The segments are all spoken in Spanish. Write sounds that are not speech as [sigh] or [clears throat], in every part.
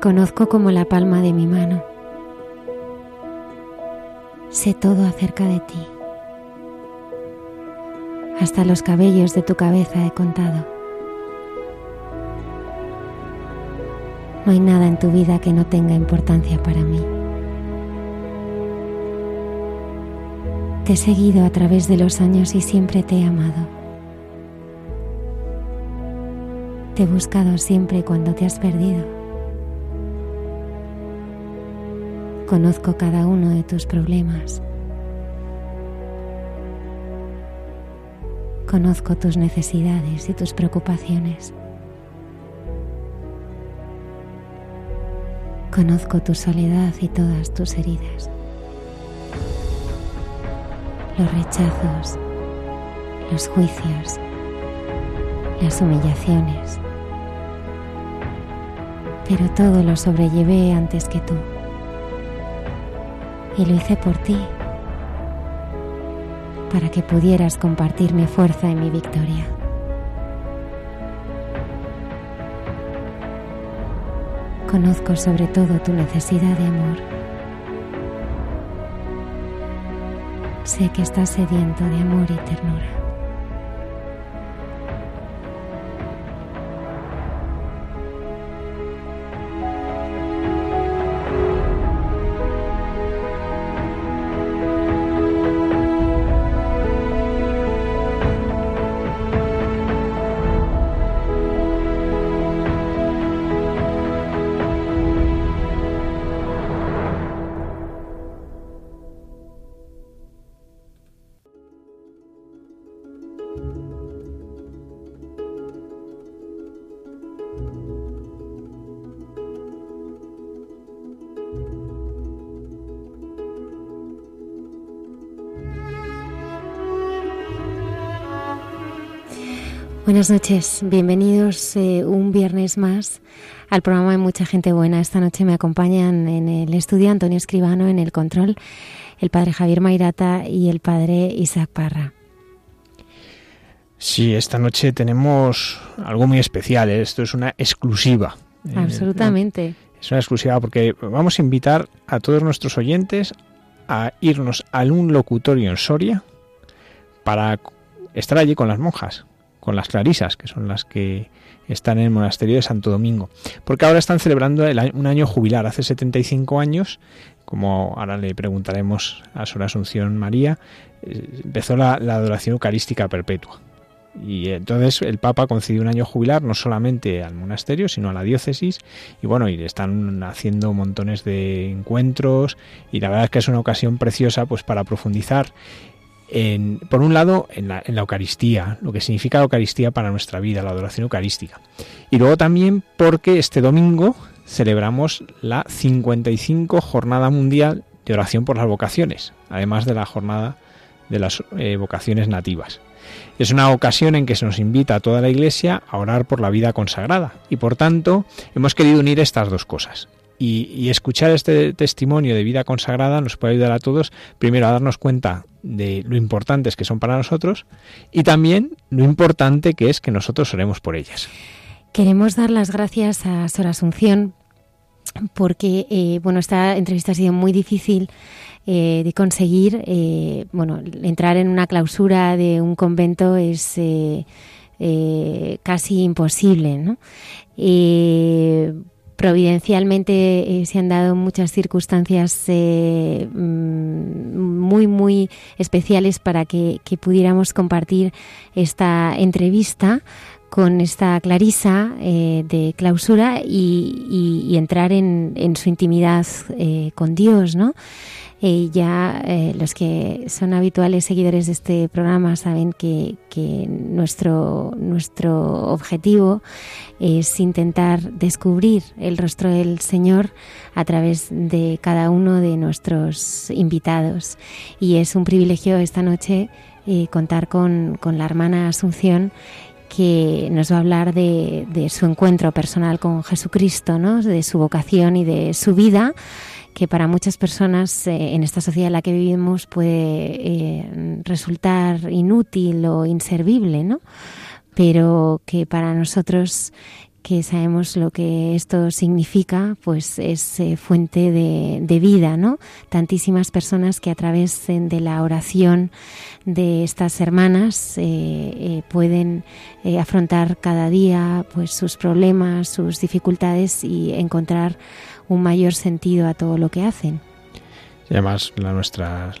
Conozco como la palma de mi mano. Sé todo acerca de ti. Hasta los cabellos de tu cabeza he contado. No hay nada en tu vida que no tenga importancia para mí. Te he seguido a través de los años y siempre te he amado. Te he buscado siempre cuando te has perdido. Conozco cada uno de tus problemas. Conozco tus necesidades y tus preocupaciones. Conozco tu soledad y todas tus heridas. Los rechazos, los juicios, las humillaciones. Pero todo lo sobrellevé antes que tú y lo hice por ti, para que pudieras compartir mi fuerza y mi victoria. Conozco sobre todo tu necesidad de amor. Sé que estás sediento de amor y ternura. Buenas noches, bienvenidos eh, un viernes más al programa de Mucha Gente Buena. Esta noche me acompañan en el estudio Antonio Escribano, en el control, el padre Javier Mairata y el padre Isaac Parra. Sí, esta noche tenemos algo muy especial, ¿eh? esto es una exclusiva. Eh, Absolutamente. Es una exclusiva porque vamos a invitar a todos nuestros oyentes a irnos a un locutorio en Soria para estar allí con las monjas con las clarisas, que son las que están en el monasterio de Santo Domingo. Porque ahora están celebrando un año jubilar, hace 75 años, como ahora le preguntaremos a Sor Asunción María, eh, empezó la, adoración eucarística perpetua. Y entonces el Papa concedió un año jubilar no solamente al monasterio, sino a la diócesis. Y bueno, y están haciendo montones de encuentros. Y la verdad es que es una ocasión preciosa pues para profundizar por un lado, en la, Eucaristía, lo que significa la Eucaristía para nuestra vida, la adoración eucarística. Y luego también porque este domingo celebramos la 55 Jornada Mundial de Oración por las Vocaciones, además de la Jornada de las eh, Vocaciones Nativas. Es una ocasión en que se nos invita a toda la Iglesia a orar por la vida consagrada y por tanto hemos querido unir estas dos cosas, y, escuchar este testimonio de vida consagrada nos puede ayudar a todos, primero, a darnos cuenta de lo importantes que son para nosotros y también lo importante que es que nosotros oremos por ellas. Queremos dar las gracias a Sor Asunción porque, eh, bueno, esta entrevista ha sido muy difícil eh, de conseguir. Eh, bueno, entrar en una clausura de un convento es casi imposible, ¿no? Providencialmente eh, se han dado muchas circunstancias eh, mm, muy, muy especiales para que, pudiéramos compartir esta entrevista con esta Clarisa eh, de clausura y, entrar en, en, su intimidad eh, con Dios, ¿no? Eh, ya los que son habituales seguidores de este programa saben que, nuestro, nuestro objetivo es intentar descubrir el rostro del Señor a través de cada uno de nuestros invitados. Y es un privilegio esta noche eh, contar con, con la hermana Asunción que nos va a hablar de, de, su encuentro personal con Jesucristo, ¿no? de su vocación y de su vida que para muchas personas eh, en esta sociedad en la que vivimos puede eh, resultar inútil o inservible, ¿no? Pero que para nosotros que sabemos lo que esto significa, pues es eh, fuente de, vida, ¿no? Tantísimas personas que a través de la oración de estas hermanas pueden afrontar cada día pues sus problemas, sus dificultades y encontrar un mayor sentido a todo lo que hacen. Además la, nuestras,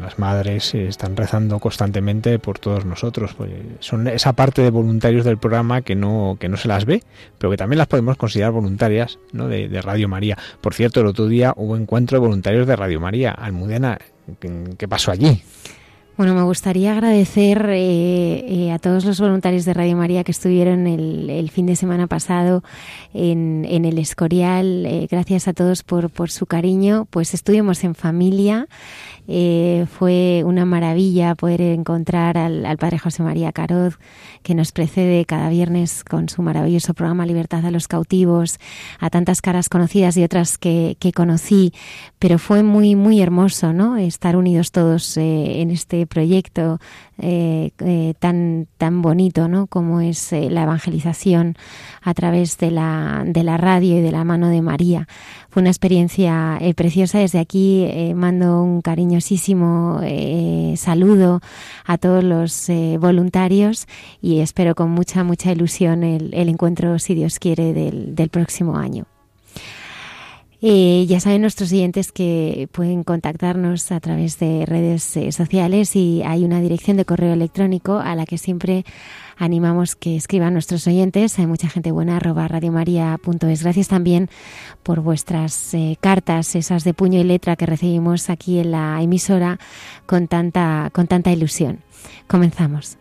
las madres están rezando constantemente por todos nosotros. Son esa parte de voluntarios del programa que no, que no se las ve, pero que también las podemos considerar voluntarias ¿no? de, de Radio María. Por cierto, el otro día hubo encuentro de voluntarios de Radio María. Almudena, ¿qué pasó allí? Bueno, me gustaría agradecer eh, eh, a todos los voluntarios de Radio María que estuvieron el, fin de semana pasado en, el Escorial. Eh, gracias a todos por, por su cariño. Pues estuvimos en familia. Eh, fue una maravilla poder encontrar al, Padre José María Caroz, que nos precede cada viernes con su maravilloso programa Libertad a los cautivos, a tantas caras conocidas y otras que, conocí, pero fue muy, muy hermoso, ¿no? Estar unidos todos eh, en este proyecto eh, tan, tan bonito, ¿no? Como es la evangelización a través de la, de la radio y de la mano de María. Fue una experiencia preciosa. Desde aquí mando un cariñosísimo eh, saludo a todos los voluntarios y espero con mucha, mucha ilusión el, encuentro, si Dios quiere, del próximo año. Ya saben nuestros siguientes que pueden contactarnos a través de redes sociales y hay una dirección de correo electrónico a la que siempre animamos que escriban nuestros oyentes. Hay mucha gente buena, arroba radiomaria.es. Gracias también por vuestras eh, cartas, esas de puño y letra que recibimos aquí en la emisora con tanta, con tanta ilusión. Comenzamos.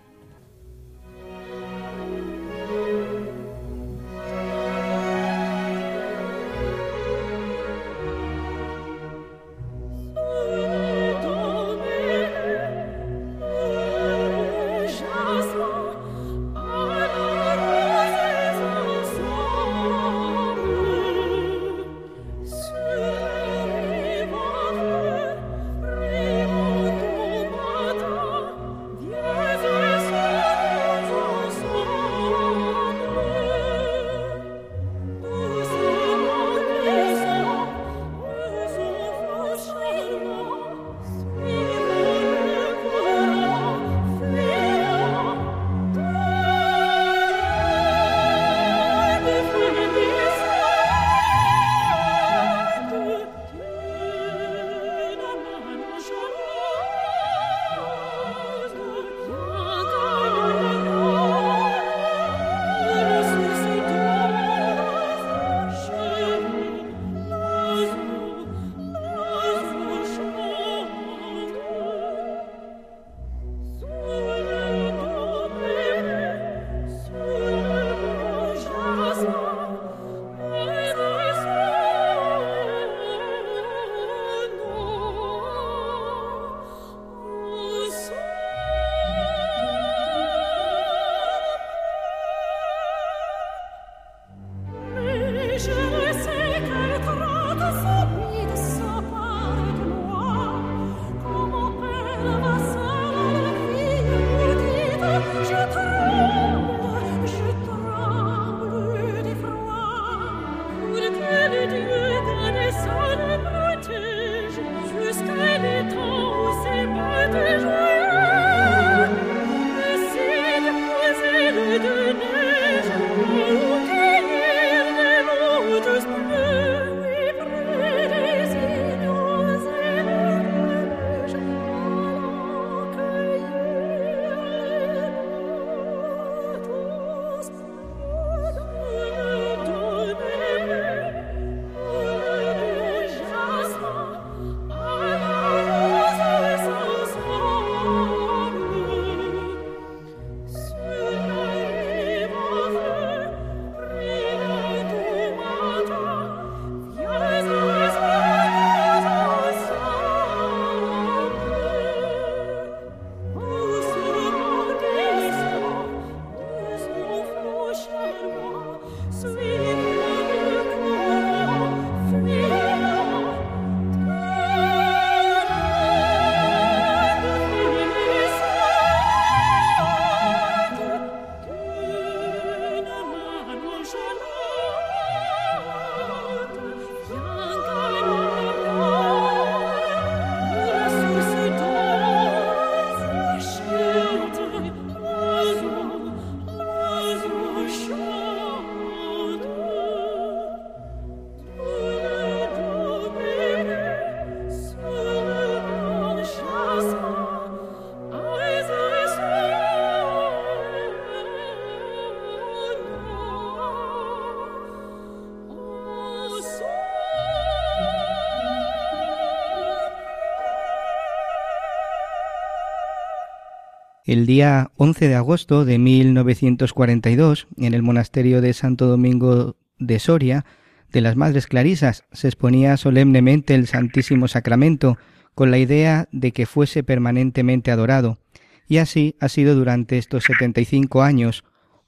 El día 11 de agosto de 1942, en el monasterio de Santo Domingo de Soria, de las Madres Clarisas, se exponía solemnemente el Santísimo Sacramento con la idea de que fuese permanentemente adorado. Y así ha sido durante estos 75 años,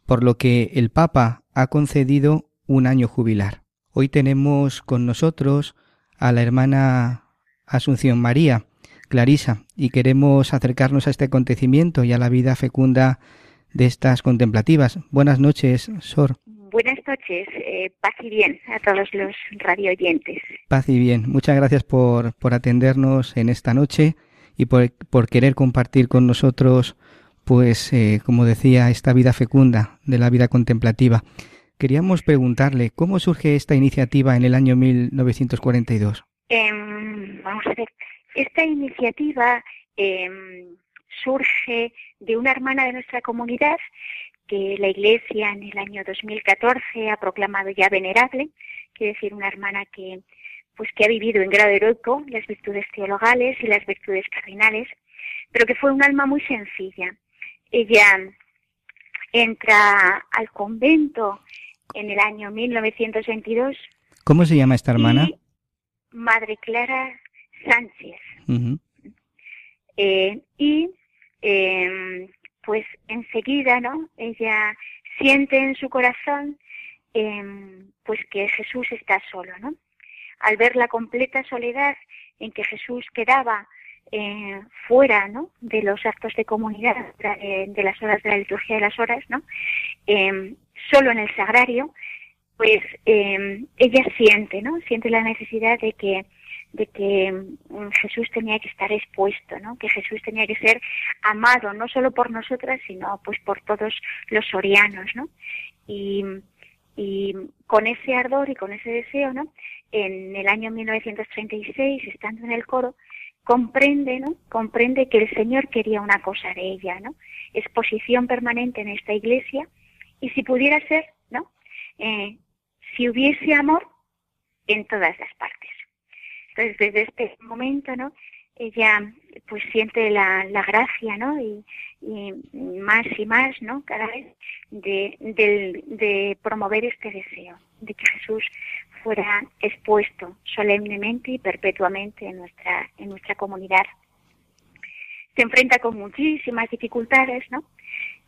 por lo que el Papa ha concedido un año jubilar. Hoy tenemos con nosotros a la hermana Asunción María, Clarisa, y queremos acercarnos a este acontecimiento y a la vida fecunda de estas contemplativas. Buenas noches, Sor. Buenas noches, eh, paz y bien a todos los radio oyentes. Paz y bien. Muchas gracias por, por atendernos en esta noche y por, por querer compartir con nosotros, pues, eh, como decía, esta vida fecunda de la vida contemplativa. Queríamos preguntarle, ¿cómo surge esta iniciativa en el año 1942? Em, vamos a ver, esta iniciativa em, surge de una hermana de nuestra comunidad que la Iglesia en el año 2014 ha proclamado ya venerable, quiere decir una hermana que pues que ha vivido en grado heroico las virtudes teologales y las virtudes cardinales, pero que fue un alma muy sencilla. Ella entra al convento en el año 1922. ¿Cómo se llama esta hermana? Madre Clara Sánchez. Eh, y em, pues enseguida, ¿no? Ella siente en su corazón em, pues que Jesús está solo, ¿no? Al ver la completa soledad en que Jesús quedaba eh, fuera, ¿no? De los actos de comunidad, de, las horas de la liturgia de las horas, ¿no? Em, solo en el sagrario, pues ella siente, ¿no? Siente la necesidad de que de que mm, Jesús tenía que estar expuesto, ¿no? Que Jesús tenía que ser amado no solo por nosotras, sino pues por todos los sorianos, ¿no? Y, y con ese ardor y con ese deseo, ¿no? En el año 1936, estando en el coro, comprende, ¿no? Comprende que el Señor quería una cosa de ella, ¿no? Exposición permanente en esta iglesia y si pudiera ser, ¿no? Eh, si hubiese amor en todas las partes. Entonces, desde este momento, ¿no? Ella pues siente la, la gracia, ¿no? Y, más y más, ¿no? Cada vez de, de, promover este deseo, de que Jesús fuera expuesto solemnemente y perpetuamente en nuestra, en nuestra comunidad. Se enfrenta con muchísimas dificultades, ¿no?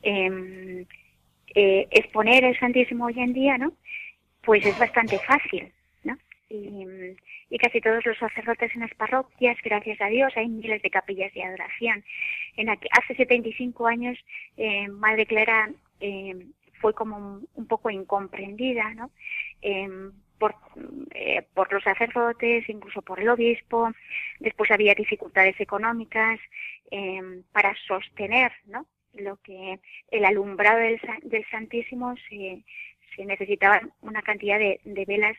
Em, eh, exponer el Santísimo hoy en día, ¿no? Pues es bastante fácil. Y, y casi todos los sacerdotes en las parroquias, gracias a Dios, hay miles de capillas de adoración. En hace 75 años, eh, Madre Clara eh, fue como un, poco incomprendida, ¿no? Em, por, eh, por los sacerdotes, incluso por el obispo. Después había dificultades económicas em, para sostener, ¿no? Lo que el alumbrado del, del Santísimo se, se necesitaba una cantidad de velas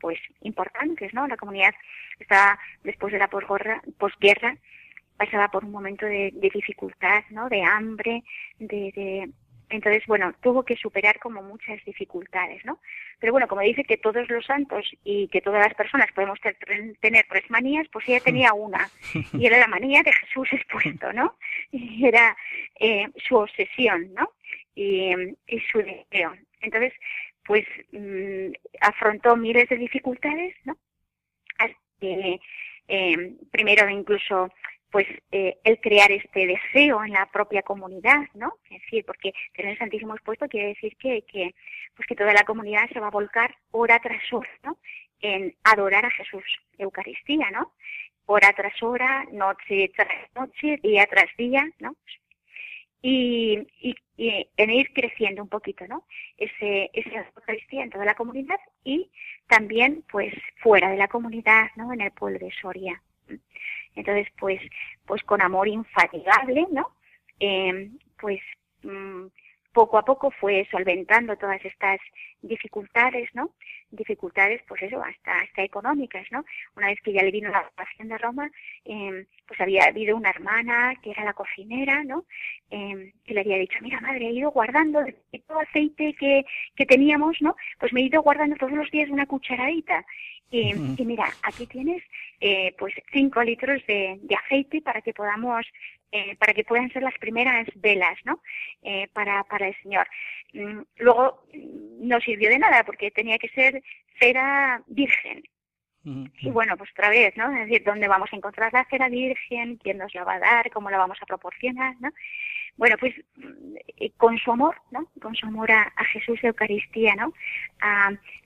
pues importantes, ¿no? La comunidad estaba después de la posguerra, posguerra pasaba por un momento de, dificultad, ¿no? De hambre, de, entonces, bueno, tuvo que superar como muchas dificultades, ¿no? Pero bueno, como dice que todos los santos y que todas las personas podemos tener tres manías, pues ella tenía una, y era la manía de Jesús expuesto, ¿no? Y era eh, su obsesión, ¿no? Y, y su deseo. Entonces, pues mm, afrontó miles de dificultades, ¿no? eh, primero incluso pues eh, el crear este deseo en la propia comunidad, ¿no? Es decir, porque tener el Santísimo expuesto quiere decir que, que, pues que toda la comunidad se va a volcar hora tras hora, ¿no? En adorar a Jesús, Eucaristía, ¿no? Hora tras hora, noche tras noche, día tras día, ¿no? Y, y, en ir creciendo un poquito, ¿no? Ese, esa Eucaristía en toda la comunidad y también, pues, fuera de la comunidad, ¿no? En el pueblo de Soria. Entonces, pues, pues con amor infatigable, ¿no? Eh, pues, mm, poco a poco fue solventando todas estas dificultades, ¿no? Dificultades, pues eso, hasta, hasta económicas, ¿no? Una vez que ya le vino la ocupación de Roma, eh, pues había habido una hermana que era la cocinera, ¿no? Eh, que le había dicho, mira madre, he ido guardando todo aceite que, que teníamos, ¿no? Pues me he ido guardando todos los días una cucharadita. Y, mira, aquí tienes eh, pues cinco litros de, aceite para que podamos, eh, para que puedan ser las primeras velas, ¿no? Eh, para, para el Señor. Mm, luego no sirvió de nada porque tenía que ser cera virgen. Y bueno, pues otra vez, ¿no? Es decir, ¿dónde vamos a encontrar la cera virgen? ¿Quién nos la va a dar? ¿Cómo la vamos a proporcionar? ¿no? Bueno, pues mm, con su amor, ¿no? Con su amor a, Jesús de Eucaristía, ¿no?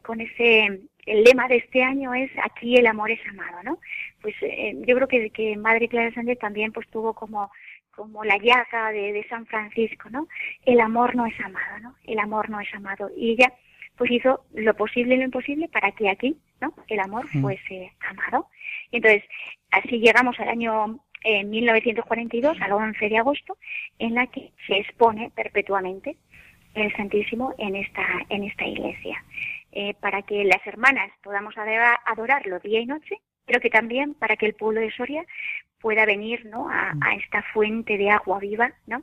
con ese, el lema de este año es aquí el amor es amado, ¿no? Pues eh, yo creo que, que Madre Clara Sánchez también pues tuvo como como la llaga de, de San Francisco, ¿no? El amor no es amado, ¿no? El amor no es amado. Y ella pues hizo lo posible y lo imposible para que aquí, ¿no? El amor fuese amado. Y entonces, así llegamos al año en 1942, al 11 de agosto, en la que se expone perpetuamente el Santísimo en esta, en esta iglesia, eh, para que las hermanas podamos adorarlo día y noche, pero que también para que el pueblo de Soria pueda venir ¿no? a, esta fuente de agua viva, ¿no?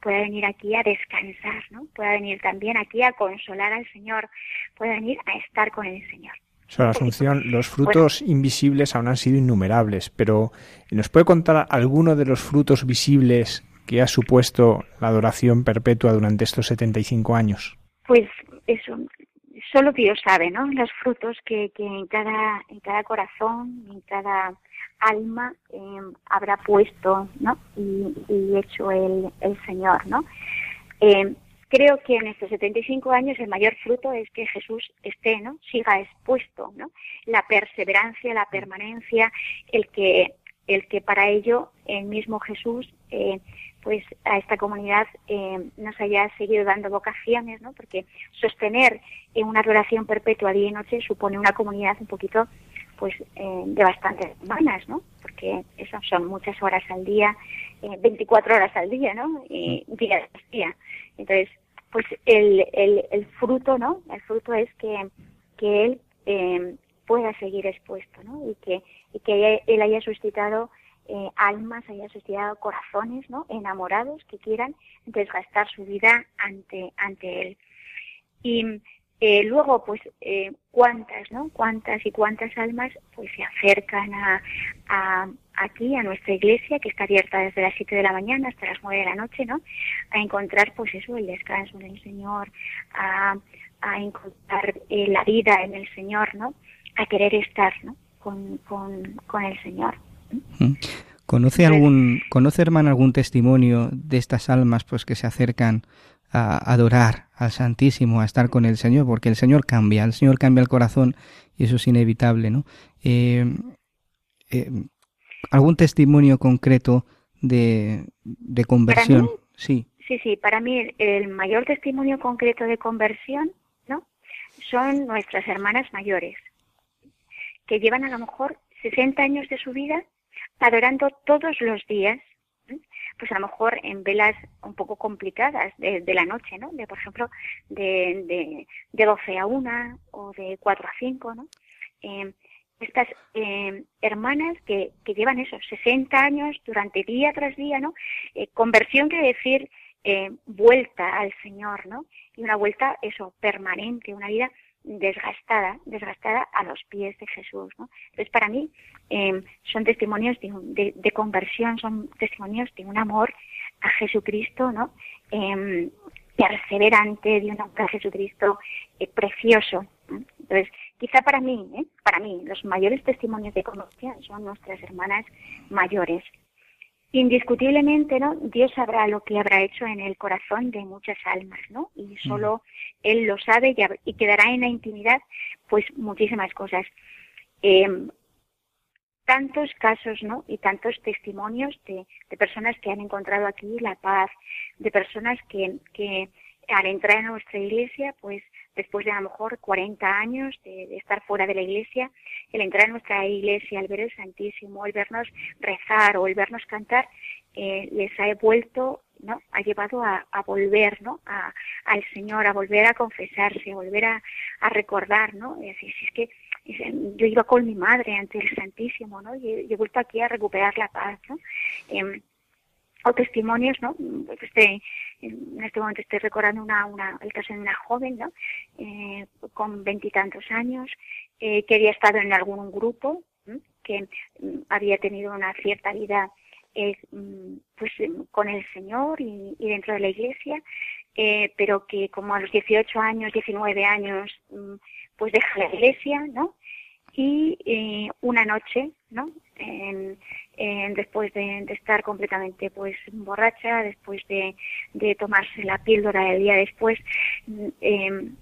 pueda venir aquí a descansar, ¿no? pueda venir también aquí a consolar al Señor, pueda venir a estar con el Señor. Sobre Asunción, los frutos invisibles aún han sido innumerables, pero ¿nos puede contar alguno de los frutos visibles que ha supuesto la adoración perpetua durante estos 75 años? Pues eso, solo Dios sabe, ¿no? Los frutos que, en, cada, en cada corazón, en cada alma em, habrá puesto, ¿no? Y, hecho el, el Señor, ¿no? Eh, creo que en estos 75 años el mayor fruto es que Jesús esté, ¿no? Siga expuesto, ¿no? La perseverancia, la permanencia, el que, el que para ello el mismo Jesús, eh, pues a esta comunidad eh, nos haya seguido dando vocaciones, ¿no? Porque sostener en una adoración perpetua día y noche supone una comunidad un poquito pues eh, de bastantes semanas, ¿no? Porque eso son muchas horas al día, 24 horas al día, ¿no? Y día tras día. Entonces, pues el, el, el fruto, ¿no? El fruto es que, que él eh, pueda seguir expuesto, ¿no? Y que, y que él haya suscitado eh, almas, haya suscitado corazones, ¿no? Enamorados que quieran desgastar su vida ante, ante él. Y eh, luego, pues, eh, cuántas, ¿no? Cuántas y cuántas almas, pues, se acercan a, a, aquí, a nuestra iglesia, que está abierta desde las 7 de la mañana hasta las 9 de la noche, ¿no? A encontrar, pues, eso, el descanso en el Señor, a, a encontrar eh, la vida en el Señor, ¿no? A querer estar, ¿no? Con, con, con el Señor. ¿Conoce algún, conoce hermano algún testimonio de estas almas, pues, que se acercan a adorar al Santísimo, a estar con el Señor, porque el Señor cambia, el Señor cambia el corazón y eso es inevitable, ¿no? Eh, eh, ¿Algún testimonio concreto de, de conversión? sí. Sí, sí, para mí el, mayor testimonio concreto de conversión, ¿no? Son nuestras hermanas mayores, que llevan a lo mejor 60 años de su vida adorando todos los días pues a lo mejor en velas un poco complicadas de, la noche, ¿no? De, por ejemplo, de, de, de 12 a 1 o de 4 a 5, ¿no? Eh, estas eh, hermanas que, que llevan esos 60 años durante día tras día, ¿no? Eh, conversión quiere decir eh, vuelta al Señor, ¿no? Y una vuelta, eso, permanente, una vida desgastada, desgastada a los pies de Jesús. ¿no? Entonces, para mí em, son testimonios de, de, conversión, son testimonios de un amor a Jesucristo, ¿no? Eh, perseverante, de un amor a Jesucristo eh, precioso. Entonces, quizá para mí, ¿eh? para mí, los mayores testimonios de conversión son nuestras hermanas mayores, Indiscutiblemente, ¿no? Dios sabrá lo que habrá hecho en el corazón de muchas almas, ¿no? Y solo Él lo sabe y, quedará en la intimidad, pues, muchísimas cosas. Eh, tantos casos, ¿no? Y tantos testimonios de, de, personas que han encontrado aquí la paz, de personas que, que al entrar en nuestra iglesia, pues después de a lo mejor 40 años de, estar fuera de la iglesia, el entrar en nuestra iglesia, al ver el Santísimo, el vernos rezar o el vernos cantar, eh, les ha vuelto, ¿no? Ha llevado a, volver, ¿no? A, al Señor, a volver a confesarse, a volver a, recordar, ¿no? Si es que yo iba con mi madre ante el Santísimo, ¿no? Y, he vuelto aquí a recuperar la paz, ¿no? Em, o testimonios, ¿no? Este, en este momento estoy recordando una, una, el caso de una joven, ¿no? Eh, con veintitantos años, que había estado en algún grupo, que mm, había tenido una cierta vida mm, pues con el Señor y, dentro de la Iglesia, pero que como a los 18 años, 19 años, pues deja la Iglesia, ¿no? Y una noche, ¿no? Después de, estar completamente pues borracha, después de, tomarse la píldora el día después, em,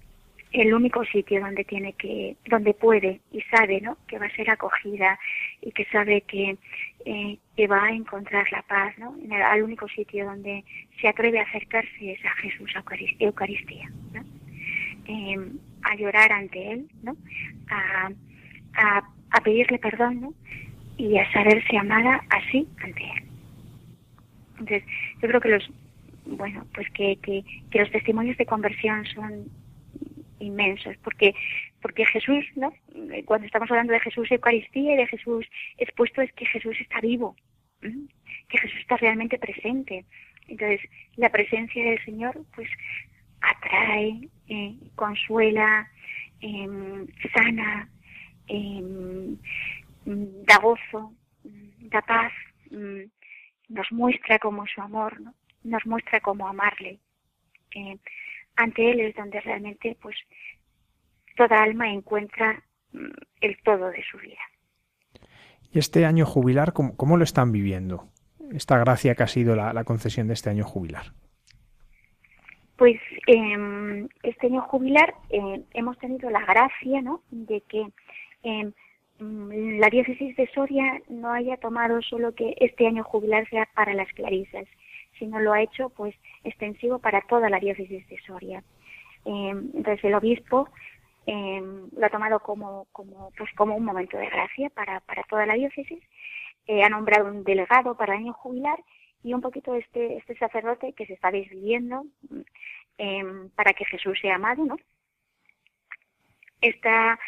el único sitio donde tiene que, donde puede y sabe, ¿no? Que va a ser acogida y que sabe que, eh, que va a encontrar la paz, ¿no? En el, al único sitio donde se atreve a acercarse es a Jesús, Eucaristía, ¿no? Em, a llorar ante Él, ¿no? A, a, a pedirle perdón, ¿no? Y a saberse amada así ante él. Entonces, yo creo que los, bueno, pues que, que, que los testimonios de conversión son inmensos, porque porque Jesús, ¿no? Cuando estamos hablando de Jesús Eucaristía y de Jesús expuesto es que Jesús está vivo, que Jesús está realmente presente. Entonces, la presencia del Señor, pues, atrae, eh, consuela, em, sana, Mm, da gozo, mm, da paz, mm, nos muestra como su amor, ¿no? nos muestra cómo amarle. ante Él es donde realmente pues toda alma encuentra el todo de su vida. ¿Y este año jubilar, cómo, lo están viviendo? Esta gracia que ha sido la, concesión de este año jubilar. Pues eh, este año jubilar eh, hemos tenido la gracia ¿no? de que Mm, la diócesis de Soria no haya tomado solo que este año jubilar sea para las clarisas, sino lo ha hecho pues extensivo para toda la diócesis de Soria. Em, entonces el obispo em, lo ha tomado como, como, pues como un momento de gracia para, para toda la diócesis, eh, ha nombrado un delegado para el año jubilar y un poquito este, este sacerdote que se está desviviendo em, para que Jesús sea amado, ¿no? Está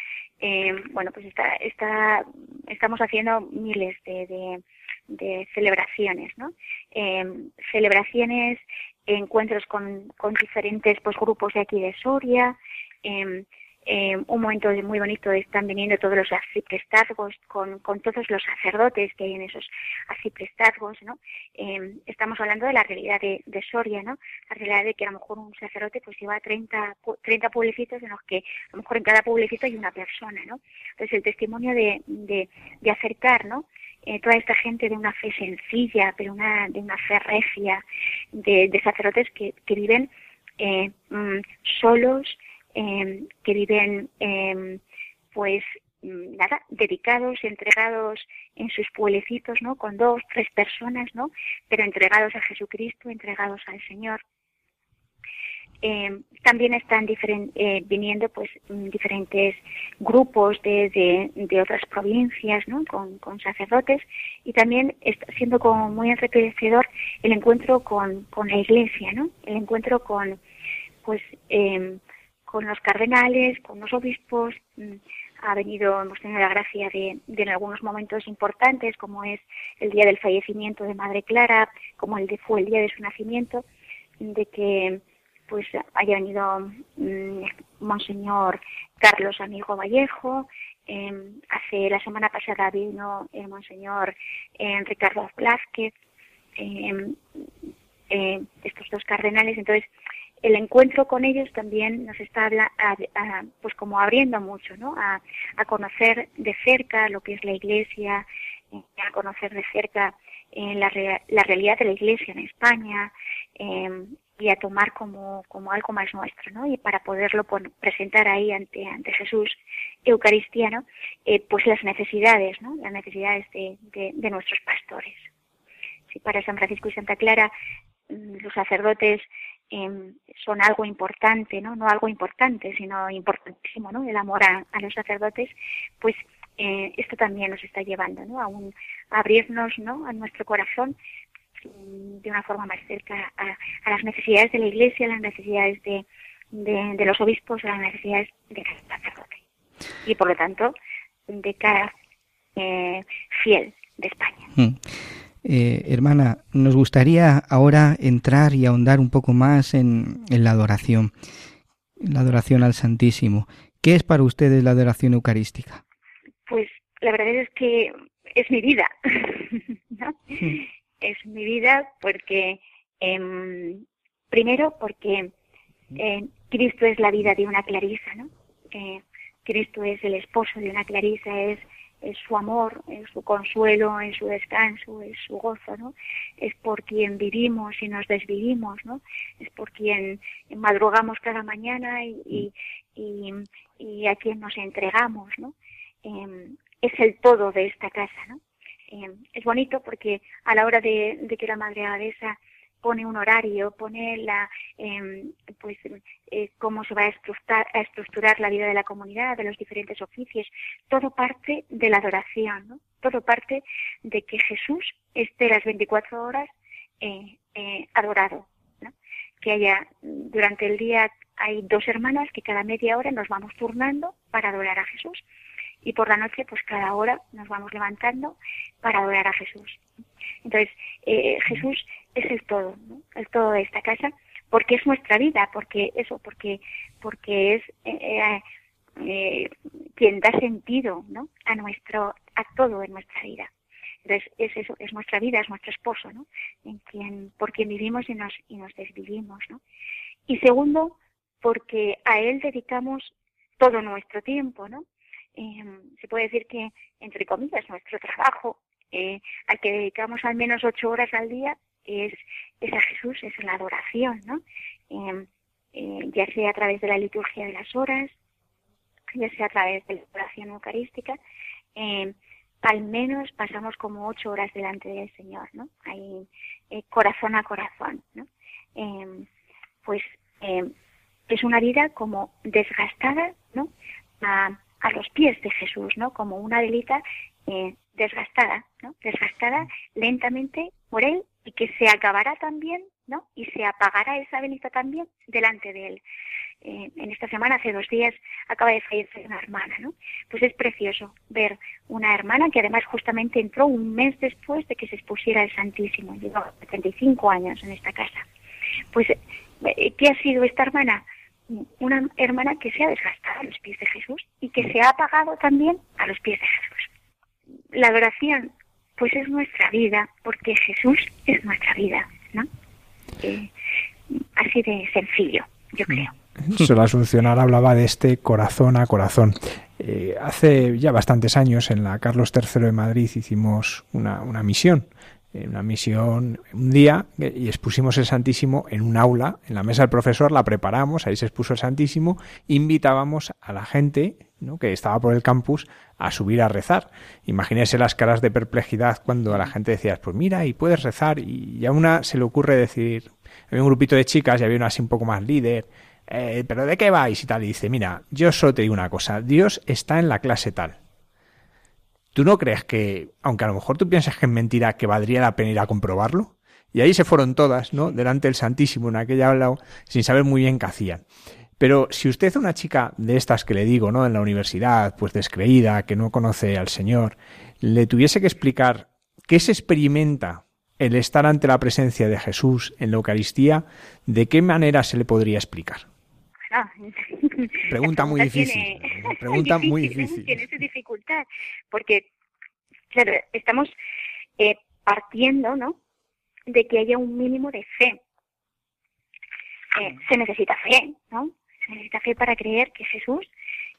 eh, bueno, pues está, está, estamos haciendo miles de, de, celebraciones, ¿no? Eh, celebraciones, encuentros con, con diferentes pues, grupos de aquí de Soria, eh, eh, un momento muy bonito están viniendo todos los arciprestazgos con, con todos los sacerdotes que hay en esos arciprestazgos, ¿no? Eh, estamos hablando de la realidad de, Soria, ¿no? La realidad de que a lo mejor un sacerdote pues lleva 30, 30 pueblecitos en los que a lo mejor en cada pueblecito hay una persona, ¿no? Entonces el testimonio de, de, de acercar, ¿no? Eh, toda esta gente de una fe sencilla, pero una, de una fe recia, de, de sacerdotes que, que viven eh, mm, solos, Em, que viven em, pues nada, dedicados, entregados en sus pueblecitos, ¿no? Con dos, tres personas, ¿no? Pero entregados a Jesucristo, entregados al Señor. Eh, también están eh, viniendo pues diferentes grupos de, de, otras provincias ¿no? con, con, sacerdotes y también está siendo como muy enriquecedor el encuentro con, con la iglesia, ¿no? el encuentro con pues eh, con los cardenales, con los obispos, mm, ha venido, hemos tenido la gracia de, en algunos momentos importantes, como es el día del fallecimiento de Madre Clara, como el de, fue el día de su nacimiento, de que pues haya venido mm, Monseñor Carlos Amigo Vallejo, em, hace la semana pasada vino el Monseñor eh, Ricardo Blázquez, em, estos dos cardenales, entonces el encuentro con ellos también nos está pues como abriendo mucho, ¿no? A, conocer de cerca lo que es la Iglesia, eh, a conocer de cerca eh, la, realidad de la Iglesia en España eh, y a tomar como, algo más nuestro, ¿no? Y para poderlo presentar ahí ante, ante Jesús eucaristiano, pues las necesidades, ¿no? Las necesidades de, de nuestros pastores. Si para San Francisco y Santa Clara mm, los sacerdotes Em, son algo importante, ¿no? No algo importante, sino importantísimo, ¿no? El amor a, los sacerdotes, pues eh, esto también nos está llevando, ¿no? A, un, abrirnos, ¿no? A nuestro corazón mm, de una forma más cerca a, las necesidades de la Iglesia, a las necesidades de, de, los obispos, a las necesidades de cada sacerdote. Y por lo tanto, de cada eh, fiel de España. Mm. Eh, hermana, nos gustaría ahora entrar y ahondar un poco más en, la adoración, la adoración al Santísimo. ¿Qué es para ustedes la adoración eucarística? Pues la verdad es que es mi vida, [laughs] Es mi vida porque, em, primero, porque eh, Cristo es la vida de una clarisa, ¿no? Eh, Cristo es el esposo de una clarisa, es, es su amor, es su consuelo, es su descanso, es su gozo, ¿no? Es por quien vivimos y nos desvivimos, ¿no? Es por quien madrugamos cada mañana y, y, y, a quien nos entregamos, ¿no? Em, es el todo de esta casa, ¿no? Eh, es bonito porque a la hora de, que la madre abadesa pone un horario, pone la, em, pues, eh, cómo se va a estructurar, a estructurar la vida de la comunidad, de los diferentes oficios, todo parte de la adoración, ¿no? Todo parte de que Jesús esté las 24 horas eh, adorado, ¿no? Que haya, durante el día hay dos hermanas que cada media hora nos vamos turnando para adorar a Jesús y por la noche pues cada hora nos vamos levantando para adorar a Jesús. Entonces, eh, Jesús es el todo, el todo de esta casa, porque es nuestra vida, porque eso, porque, porque es eh, eh, quien da sentido ¿no? a nuestro, a todo en nuestra vida. Entonces, es eso, es nuestra vida, es nuestro esposo, ¿no? En quien, por quien vivimos y nos, y nos desvivimos, ¿no? Y segundo, porque a él dedicamos todo nuestro tiempo, ¿no? eh, se puede decir que, entre comillas, nuestro trabajo, eh, al que dedicamos al menos ocho horas al día, es, a Jesús, es la adoración, ¿no? Em, eh, ya sea a través de la liturgia de las horas, ya sea a través de la oración eucarística, em, al menos pasamos como ocho horas delante del Señor, ¿no? Ahí, eh, corazón a corazón, ¿no? Em, pues es una vida como desgastada, ¿no? A, a los pies de Jesús, ¿no? Como una velita eh, desgastada, ¿no? Desgastada lentamente por él y que se acabará también, ¿no? Y se apagará esa velita también delante de él. Eh, en esta semana, hace dos días, acaba de fallecer una hermana, ¿no? Pues es precioso ver una hermana que además justamente entró un mes después de que se expusiera el Santísimo. Lleva 75 años en esta casa. Pues, eh, ¿qué ha sido esta hermana? una hermana que se ha desgastado a los pies de Jesús y que se ha apagado también a los pies de Jesús. La adoración, pues es nuestra vida, porque Jesús es nuestra vida, ¿no? Eh, así de sencillo, yo creo. la Asunción hablaba de este corazón a corazón. Eh, hace ya bastantes años en la Carlos III de Madrid hicimos una, una misión en una misión un día y expusimos el Santísimo en un aula, en la mesa del profesor, la preparamos, ahí se expuso el Santísimo, invitábamos a la gente ¿no? que estaba por el campus a subir a rezar. Imagínese las caras de perplejidad cuando la gente decía, pues mira, y puedes rezar, y a una se le ocurre decir, había un grupito de chicas y había una así un poco más líder, eh, pero ¿de qué vais? y tal, y dice, mira, yo solo te digo una cosa, Dios está en la clase tal ¿Tú no crees que, aunque a lo mejor tú piensas que es mentira, que valdría la pena ir a comprobarlo? Y ahí se fueron todas, ¿no? Delante del Santísimo en aquella aula, sin saber muy bien qué hacían. Pero si usted una chica de estas que le digo, ¿no? En la universidad, pues descreída, que no conoce al Señor, le tuviese que explicar qué se experimenta el estar ante la presencia de Jesús en la Eucaristía, ¿de qué manera se le podría explicar? Pregunta muy difícil. pregunta muy difícil. Tiene su dificultad, porque, claro, estamos eh, partiendo, ¿no? De que haya un mínimo de fe. Eh, se necesita fe, ¿no? Necesita fe para creer que Jesús,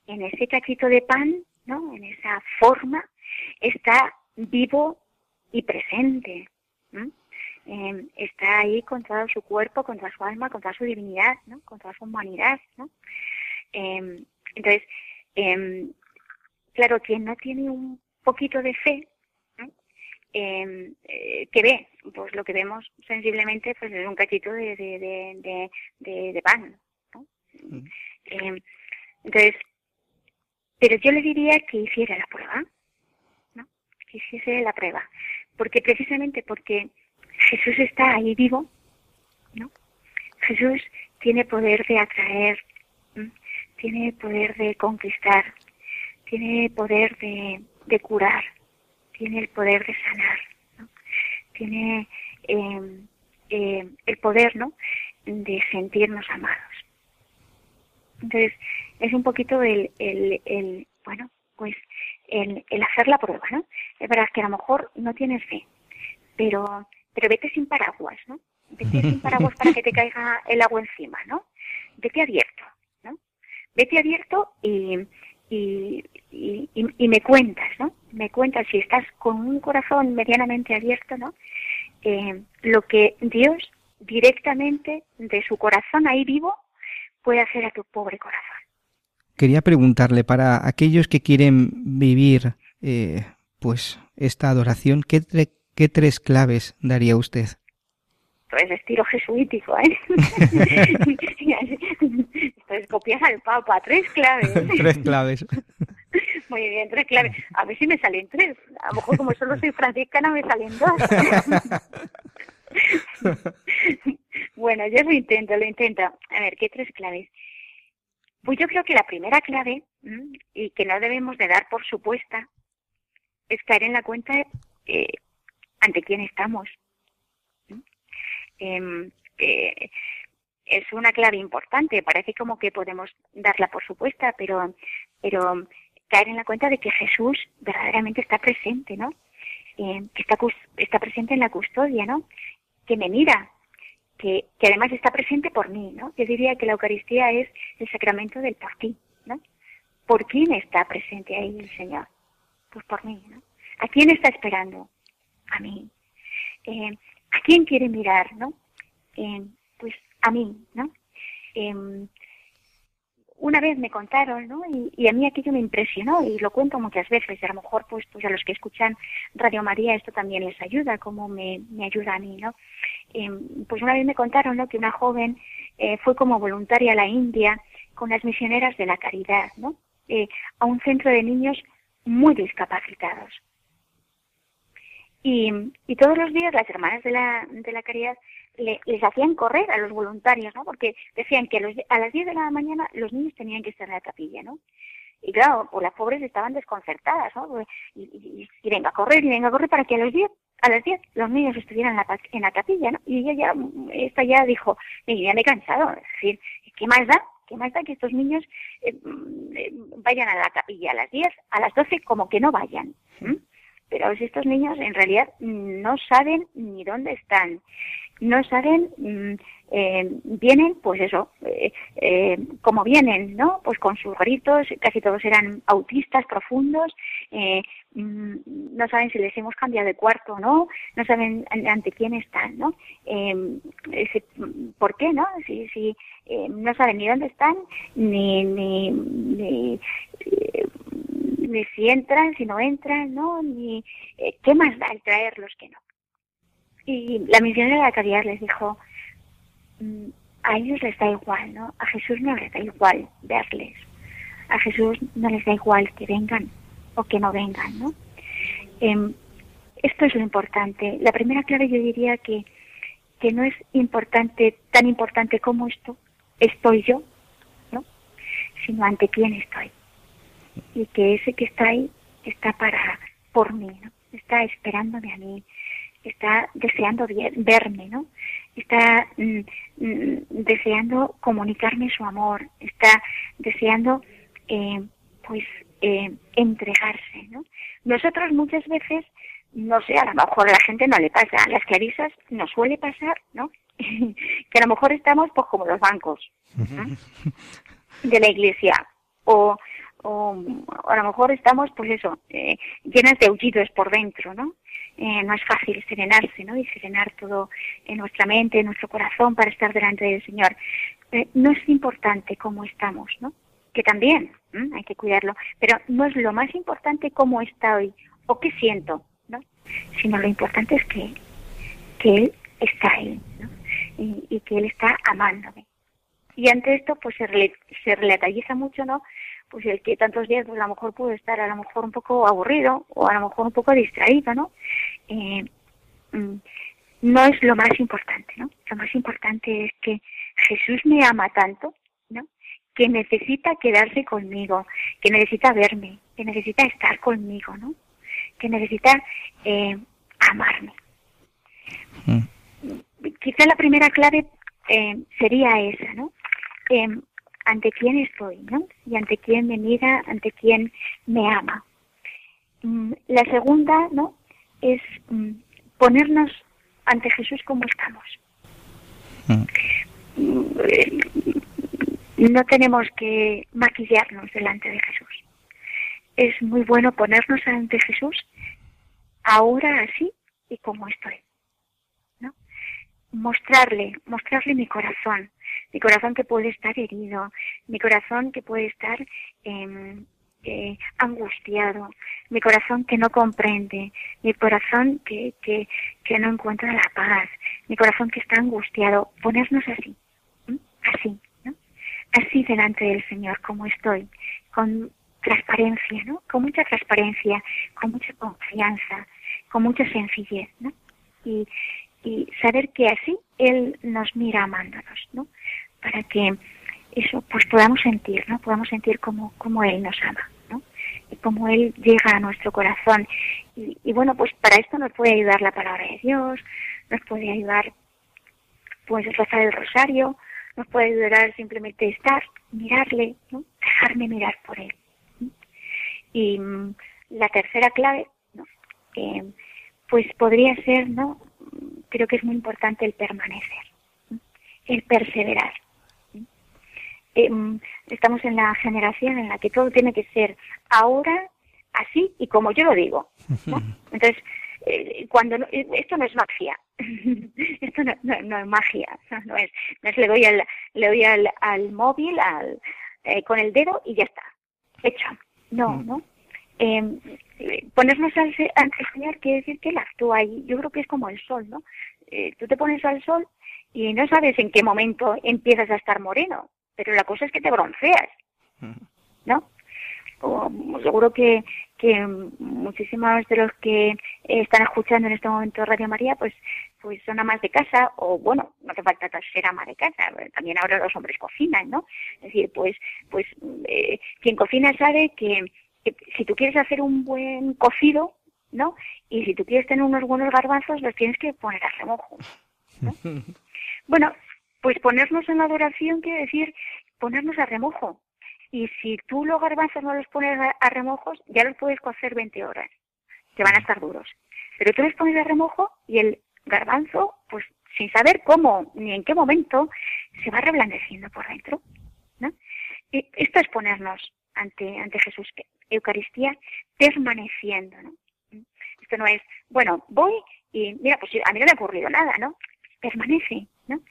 en ese cachito de pan, ¿no? En esa forma, está vivo y presente. eh, está ahí con todo su cuerpo, con toda su alma, con toda su divinidad, ¿no? con toda su humanidad. ¿no? Eh, entonces, eh, claro, quien no tiene un poquito de fe, ¿no? eh, ¿qué ve? Pues lo que vemos sensiblemente pues, es un cachito de, de pan. Mm. entonces, pero yo le diría que hiciera la prueba, ¿no? que hiciese la prueba, porque precisamente porque Jesús está ahí vivo, ¿no? Jesús tiene poder de atraer, tiene poder de conquistar, tiene poder de, curar, tiene el poder de sanar, tiene em, em, el poder, ¿no? De sentirnos amados. Entonces, es un poquito el, el, el bueno, pues el, el hacer la prueba, ¿no? Es verdad que a lo mejor no tienes fe, pero, pero vete sin paraguas, ¿no? Vete sin paraguas para que te [laughs] caiga el agua encima, ¿no? Vete abierto, ¿no? Vete abierto y, y, y, y, me cuentas, ¿no? Me cuentas si estás con un corazón medianamente abierto, ¿no? Eh, lo que Dios directamente de su corazón ahí vivo puede hacer a tu pobre corazón. Quería preguntarle, para aquellos que quieren vivir eh, pues esta adoración, ¿qué, ¿qué tres claves daría usted? Pues estilo jesuítico, ¿eh? [laughs] pues copias al Papa, tres claves. [laughs] tres claves. Muy bien, tres claves. A ver si me salen tres. A lo mejor como solo soy franciscana me salen dos. [laughs] bueno, yo lo intento, lo intento. A ver, ¿qué tres claves? Pues yo creo que la primera clave, y que no debemos de dar por supuesta, es caer en la cuenta eh, ante quién estamos. Em, eh, es una clave importante, parece como que podemos darla por supuesta, pero, pero caer en la cuenta de que Jesús verdaderamente está presente, ¿no? Eh, que está, está presente en la custodia, ¿no? Que me mira, que, que además está presente por mí, ¿no? Yo diría que la Eucaristía es el sacramento del por ti, ¿no? ¿Por quién está presente ahí el Señor? Pues por mí, ¿no? ¿A quién está esperando? A mí. Eh, ¿A quién quiere mirar, no? Eh, pues a mí, ¿no? Eh, una vez me contaron, ¿no? Y, a mí aquello me impresionó y lo cuento muchas veces. Y a lo mejor, pues, pues a los que escuchan Radio María esto también les ayuda, como me, me ayuda a mí, ¿no? Eh, pues una vez me contaron. Que una joven eh, fue como voluntaria a la India con las misioneras de la caridad, ¿no? Eh, a un centro de niños muy discapacitados. Y, y todos los días las hermanas de la, de la caridad les hacían correr a los voluntarios, ¿no? Porque decían que a, las 10 de la mañana los niños tenían que estar en la capilla, ¿no? Y claro, pues las pobres estaban desconcertadas, ¿no? Pues, y, y, venga a correr, y venga a correr para que a las 10, a las 10 los niños estuvieran en la, en la capilla, ¿no? Y ella ya, esta ya dijo, ya me he cansado, es decir, ¿qué más da? ¿Qué más da que estos niños eh, eh, vayan a la capilla a las 10, a las 12 como que no vayan? Pero estos niños en realidad no saben ni dónde están no saben, mm, eh, vienen, pues eso, eh, eh, como vienen, ¿no? Pues con sus gritos, casi todos eran autistas profundos, eh, mm, no saben si les hemos cambiado de cuarto o no, no saben ante quién están, ¿no? ¿Por qué, no? Si, si no saben ni dónde están, ni, ni, ni ni si entran, si no entran, ¿no? Ni qué más da el traerlos que no. Y la misionera de la caridad les dijo, mm, a ellos les da igual, ¿no? A Jesús no les da igual verles. A Jesús no les da igual que vengan o que no vengan, ¿no? Em, esto es lo importante. La primera clave yo diría que, que no es importante, tan importante como esto, estoy yo, ¿no? Sino ante quién estoy. Y que ese que está ahí está para, por mí, ¿no? Está esperándome a mí, está deseando verme, ¿no? Está mm, mm, deseando comunicarme su amor, está deseando, eh, pues, eh, entregarse, ¿no? Nosotros muchas veces, no sé, a lo mejor a la gente no le pasa, a las clarisas nos suele pasar, ¿no? [laughs] que a lo mejor estamos, pues, como los bancos de la iglesia, o o, a lo mejor estamos, pues eso, eh, llenas de aullidos por dentro, ¿no? Eh, no es fácil serenarse, ¿no? Y serenar todo en nuestra mente, en nuestro corazón para estar delante del Señor. Eh, no es importante cómo estamos, ¿no? Que también hay que cuidarlo, pero no es lo más importante cómo estoy o qué siento, ¿no? Sino lo importante es que, que Él está ahí, ¿no? Y que Él está amándome. Y ante esto, pues se, se relatalliza mucho, ¿no? pues el que tantos días pues a lo mejor puede estar a lo mejor un poco aburrido o a lo mejor un poco distraído, ¿no? Eh, mm, no es lo más importante, ¿no? Lo más importante es que Jesús me ama tanto, ¿no? Que necesita quedarse conmigo, que necesita verme, que necesita estar conmigo, ¿no? Que necesita eh, amarme. Mm. Quizá la primera clave eh, sería esa, ¿no? Ante quién estoy, ¿no? Y ante quién me mira, ante quién me ama. Mm, la segunda, ¿no? Es mm, ponernos ante Jesús como estamos. Mm, no tenemos que maquillarnos delante de Jesús. Es muy bueno ponernos ante Jesús ahora así y como estoy. ¿no? Mostrarle, mostrarle mi corazón, mi corazón que puede estar herido, mi corazón que puede estar em, eh, angustiado, mi corazón que no comprende, mi corazón que, que, que no encuentra la paz, mi corazón que está angustiado, ponernos así, así, ¿no? así delante del Señor como estoy, con transparencia, ¿no? Con mucha transparencia, con mucha confianza, con mucha sencillez, ¿no? Y, y saber que así Él nos mira amándonos, ¿no? Para que eso pues podamos sentir, ¿no? Podamos sentir como, como Él nos ama, ¿no? Y como Él llega a nuestro corazón. Y, y bueno, pues para esto nos puede ayudar la palabra de Dios, nos puede ayudar pues rezar el rosario, nos puede ayudar simplemente estar, mirarle, ¿no? dejarme mirar por él. Y mm, la tercera clave, ¿no? pues podría ser, ¿no? Creo que es muy importante el permanecer, el perseverar. Em, estamos en la generación en la que todo tiene que ser ahora, así y como yo lo digo. [laughs] Entonces, eh, cuando eh, esto no es magia, [laughs] esto no, es magia, no es, no es le doy al, le doy al, al móvil al, eh, con el dedo y ya está, hecho. No, mm. ¿no? Eh, ponernos al, ante el Señor quiere decir que Él actúa y yo creo que es como el sol, ¿no? Eh, tú te pones al sol y no sabes en qué momento empiezas a estar moreno, pero la cosa es que te bronceas. ¿no? seguro que, que muchísimos de los que están escuchando en este momento Radio María, pues, pues son amas de casa, o bueno, no te falta ser ama de casa, también ahora los hombres cocinan, ¿no? Es decir, pues, pues eh, quien cocina sabe que, si tú quieres hacer un buen cocido, ¿no? Y si tú quieres tener unos buenos garbanzos, los tienes que poner a remojo. ¿no? [laughs] bueno, pues ponernos en la adoración quiere decir ponernos a remojo, y si tú los garbanzos no los pones a, remojos, ya los puedes cocer 20 horas, que van a estar duros. Pero tú los pones a remojo y el garbanzo, pues sin saber cómo ni en qué momento, se va reblandeciendo por dentro. ¿no? Y esto es ponernos ante, ante Jesús, Eucaristía permaneciendo. ¿no? Esto no es, bueno, voy y mira, pues a mí no me ha ocurrido nada, ¿no? Permanece, ¿no?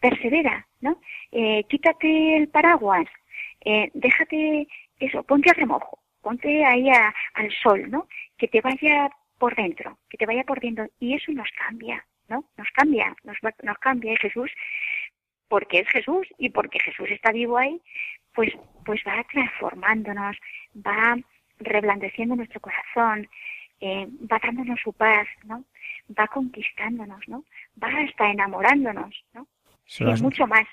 Persevera, ¿no? Eh, quítate el paraguas, eh, déjate eso, ponte a remojo, ponte ahí al sol, ¿no? Que te vaya por dentro, que te vaya por dentro. Y eso nos cambia, ¿no? Nos cambia, nos, nos cambia. Y Jesús, porque es Jesús y porque Jesús está vivo ahí, pues, pues va transformándonos, va reblandeciendo nuestro corazón, eh, va dándonos su paz, ¿no? Va conquistándonos, ¿no? Va hasta enamorándonos, ¿no? y mucho más.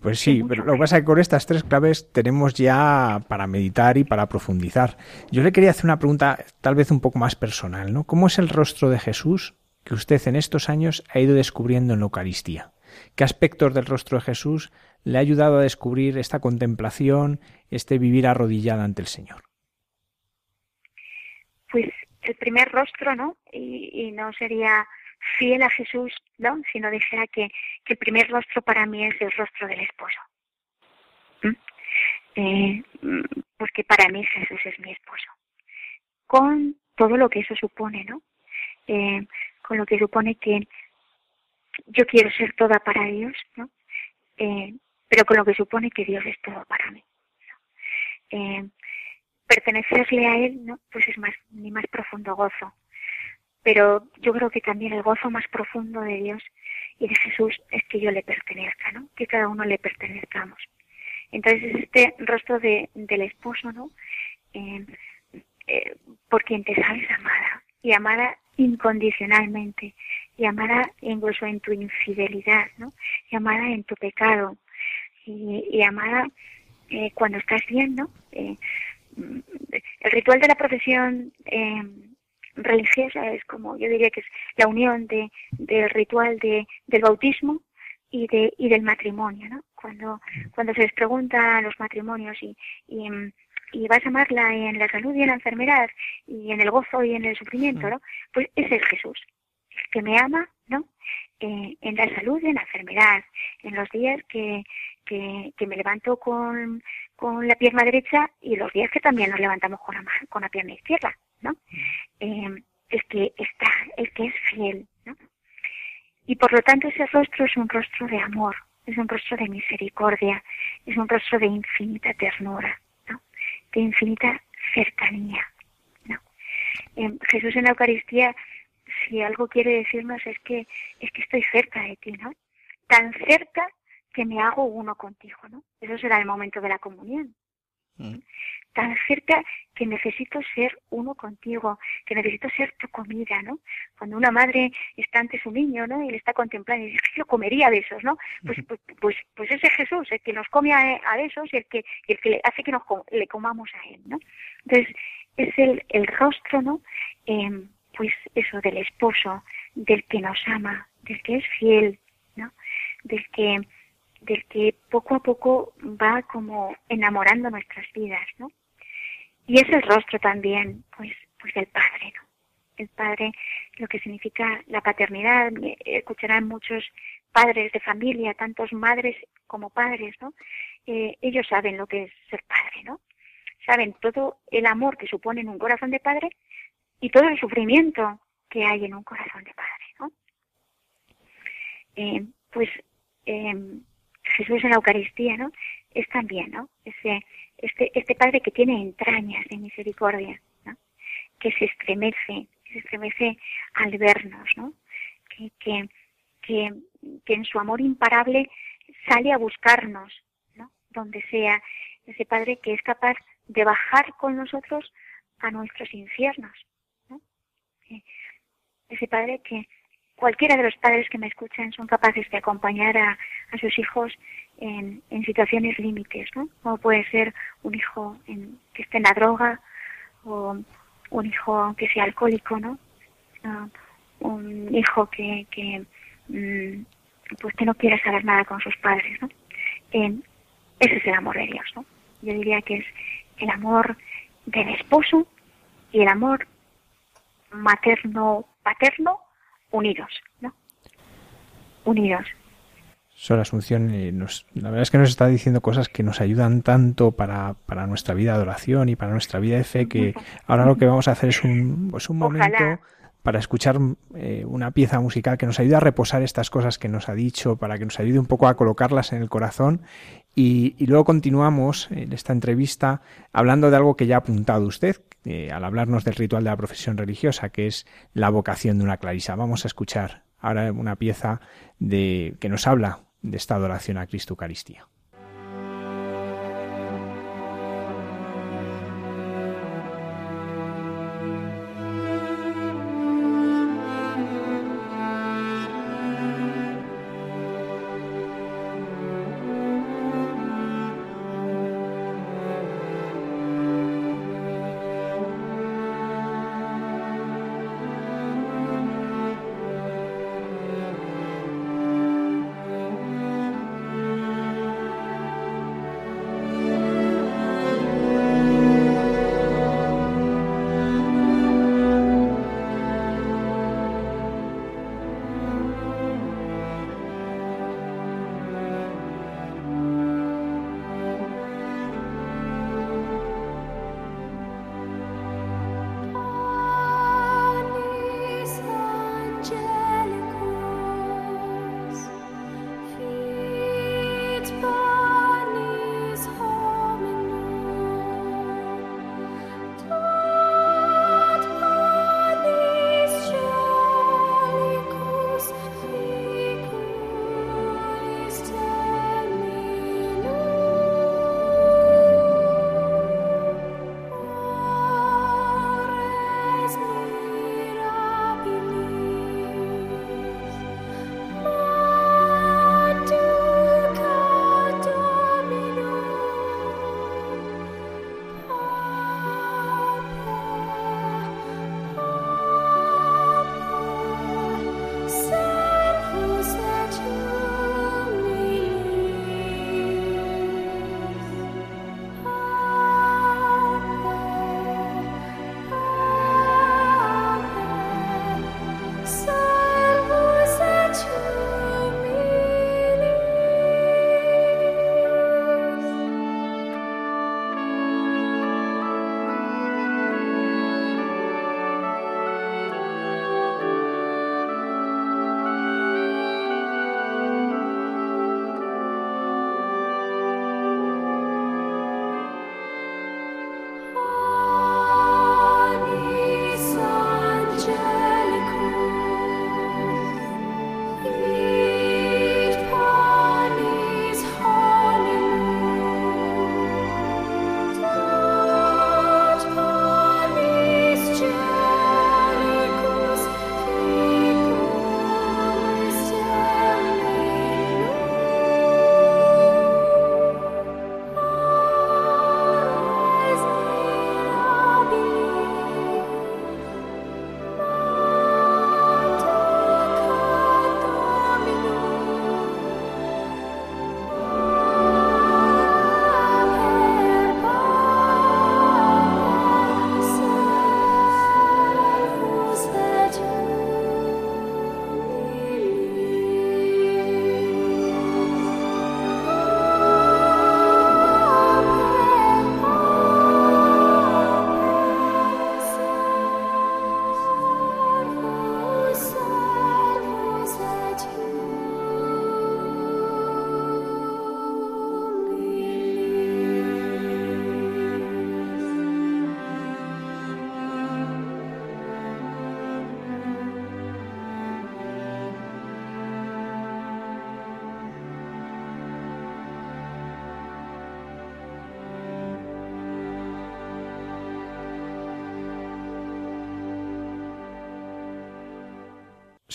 Pues sí, pero lo que pasa es que con estas tres claves tenemos ya para meditar y para profundizar. Yo le quería hacer una pregunta tal vez un poco más personal, ¿no? ¿Cómo es el rostro de Jesús que usted en estos años ha ido descubriendo en la Eucaristía? ¿Qué aspectos del rostro de Jesús le ha ayudado a descubrir esta contemplación, este vivir arrodillada ante el Señor? Pues el primer rostro, ¿no? y no sería fiel a Jesús, ¿no? Si no dijera que, el primer rostro para mí es el rostro del esposo. ¿Mm? Eh, porque para mí Jesús es mi esposo. Con todo lo que eso supone, ¿no? Eh, con lo que supone que yo quiero ser toda para Dios, ¿no? Eh, pero con lo que supone que Dios es todo para mí. pertenecerle a Él, ¿no? Pues es más, mi más profundo gozo pero yo creo que también el gozo más profundo de Dios y de Jesús es que yo le pertenezca, ¿no? Que cada uno le pertenezcamos. Entonces este rostro de, del esposo, ¿no? Eh, eh, por quien te sabes amada y amada incondicionalmente y amada incluso en tu infidelidad, ¿no? Y amada en tu pecado y, amada eh, cuando estás bien, ¿no? Eh, el ritual de la profesión eh, religiosa es como yo diría que es la unión de, del ritual de, del bautismo y, de, y del matrimonio, ¿no? Cuando, cuando se les pregunta a los matrimonios y, y, y vas a amarla en la salud y en la enfermedad y en el gozo y en el sufrimiento, ¿no? Pues ese es Jesús, que me ama, ¿no? Eh, en la salud en la enfermedad, en los días que, que, me levanto con, con la pierna derecha y los días que también nos levantamos con la, con la pierna izquierda, ¿no? Eh, el que está, el que es fiel, ¿no? Y por lo tanto ese rostro es un rostro de amor, es un rostro de misericordia, es un rostro de infinita ternura, de infinita cercanía. ¿no? Eh, Jesús en la Eucaristía, si algo quiere decirnos es que es que estoy cerca de ti, ¿no? Tan cerca que me hago uno contigo, ¿no? Eso será el momento de la comunión. Mm tan cerca que necesito ser uno contigo, que necesito ser tu comida, ¿no? Cuando una madre está ante su niño, ¿no? Y le está contemplando y dice, yo comería besos, ¿no? Pues, pues, pues, pues, ese Jesús, el que nos come a, besos y el que, el que hace que nos le comamos a él, ¿no? Entonces, es el, el rostro, ¿no? Eh, pues eso, del esposo, del que nos ama, del que es fiel, ¿no? Del que del que poco a poco va como enamorando nuestras vidas, ¿no? Y es el rostro también, pues, pues del Padre, ¿no? El Padre, lo que significa la paternidad, escucharán muchos padres de familia, tantos madres como padres, ¿no? Eh, ellos saben lo que es ser padre, ¿no? Saben todo el amor que supone en un corazón de padre y todo el sufrimiento que hay en un corazón de padre, ¿no? Eh, pues eh, Jesús en la Eucaristía, ¿no? Es también, ¿no? Ese este, este Padre que tiene entrañas de misericordia, ¿no? que se estremece, que se estremece al vernos, ¿no? que, que, que, que en su amor imparable sale a buscarnos, ¿no? donde sea, ese Padre que es capaz de bajar con nosotros a nuestros infiernos. Ese Padre que cualquiera de los padres que me escuchan son capaces de acompañar a, a sus hijos en, en situaciones límites, ¿no? Como puede ser un hijo en, que esté en la droga o un hijo que sea alcohólico, ¿no? Uh, un hijo que, que mm, pues que no quiera saber nada con sus padres, ¿no? Ese es el amor de Dios, ¿no? Yo diría que es el amor del esposo y el amor materno paterno unidos, ¿no? Unidos. Sor Asunción, eh, nos, la verdad es que nos está diciendo cosas que nos ayudan tanto para, para, nuestra vida de oración y para nuestra vida de fe que ahora lo que vamos a hacer es un, pues un momento para escuchar eh, una pieza musical que nos ayude a reposar estas cosas que nos ha dicho, para que nos ayude un poco a colocarlas en el corazón y, luego continuamos en esta entrevista hablando de algo que ya ha apuntado usted eh, al hablarnos del ritual de la profesión religiosa, que es la vocación de una clarisa. Vamos a escuchar ahora una pieza de, que nos habla de esta adoración a Cristo Eucaristía.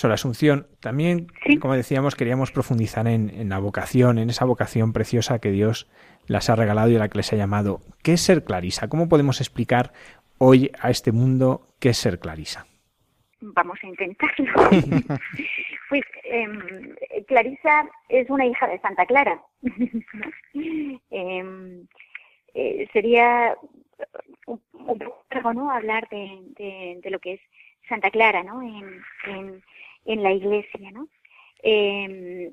Sor Asunción, también, como decíamos, queríamos profundizar en, la vocación, en esa vocación preciosa que Dios las ha regalado y a la que les ha llamado. ¿Qué es ser clarisa? ¿Cómo podemos explicar hoy a este mundo qué es ser clarisa? Vamos a intentarlo. [laughs] pues em, Clarisa es una hija de Santa Clara. [laughs] Em, eh, sería un, poco ¿no? hablar de, de, lo que es Santa Clara, ¿no? En, en, en la iglesia, ¿no? Eh,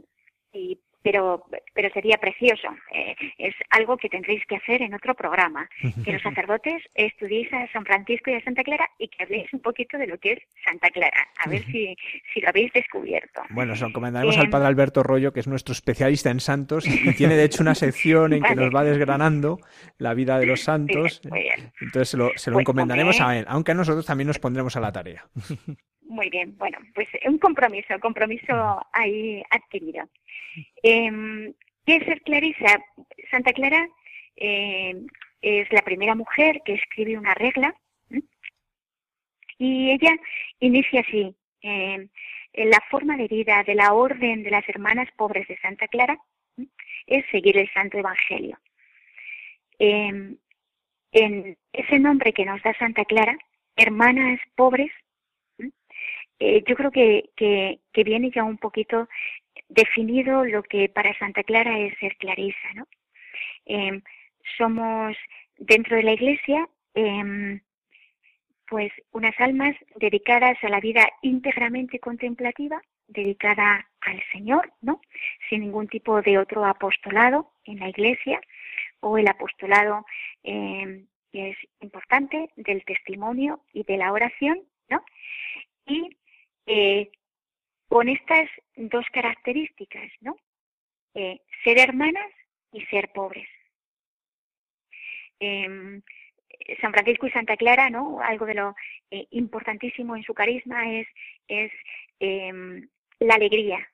y pero, pero sería precioso. Eh, es algo que tendréis que hacer en otro programa, que los [laughs] sacerdotes estudiéis a San Francisco y a Santa Clara y que habléis un poquito de lo que es Santa Clara, a ver si, si lo habéis descubierto. Bueno, os encomendaremos al Padre Alberto Rollo, que es nuestro especialista en santos, y tiene de hecho una sección en que [laughs] nos va desgranando la vida de los santos. [laughs] Entonces se lo, se lo pues, encomendaremos a él, aunque a nosotros también nos pondremos a la tarea. Muy bien, bueno, pues un compromiso, compromiso ahí adquirido. Eh, ¿Qué es ser Clarisa? Santa Clara eh, es la primera mujer que escribe una regla y ella inicia así. Eh, la forma de vida de la orden de las hermanas pobres de Santa Clara es seguir el Santo Evangelio. Em, en ese nombre que nos da Santa Clara, hermanas pobres, eh, yo creo que, que, viene ya un poquito definido lo que para Santa Clara es ser clarisa, ¿no? Em, somos dentro de la Iglesia, eh, pues unas almas dedicadas a la vida íntegramente contemplativa, dedicada al Señor, ¿no? Sin ningún tipo de otro apostolado en la Iglesia o el apostolado eh, que es importante del testimonio y de la oración, ¿no? Y eh, con estas dos características, ¿no? Eh, ser hermanas y ser pobres. Em, San Francisco y Santa Clara, ¿no? Algo de lo eh, importantísimo en su carisma es, es em, la alegría.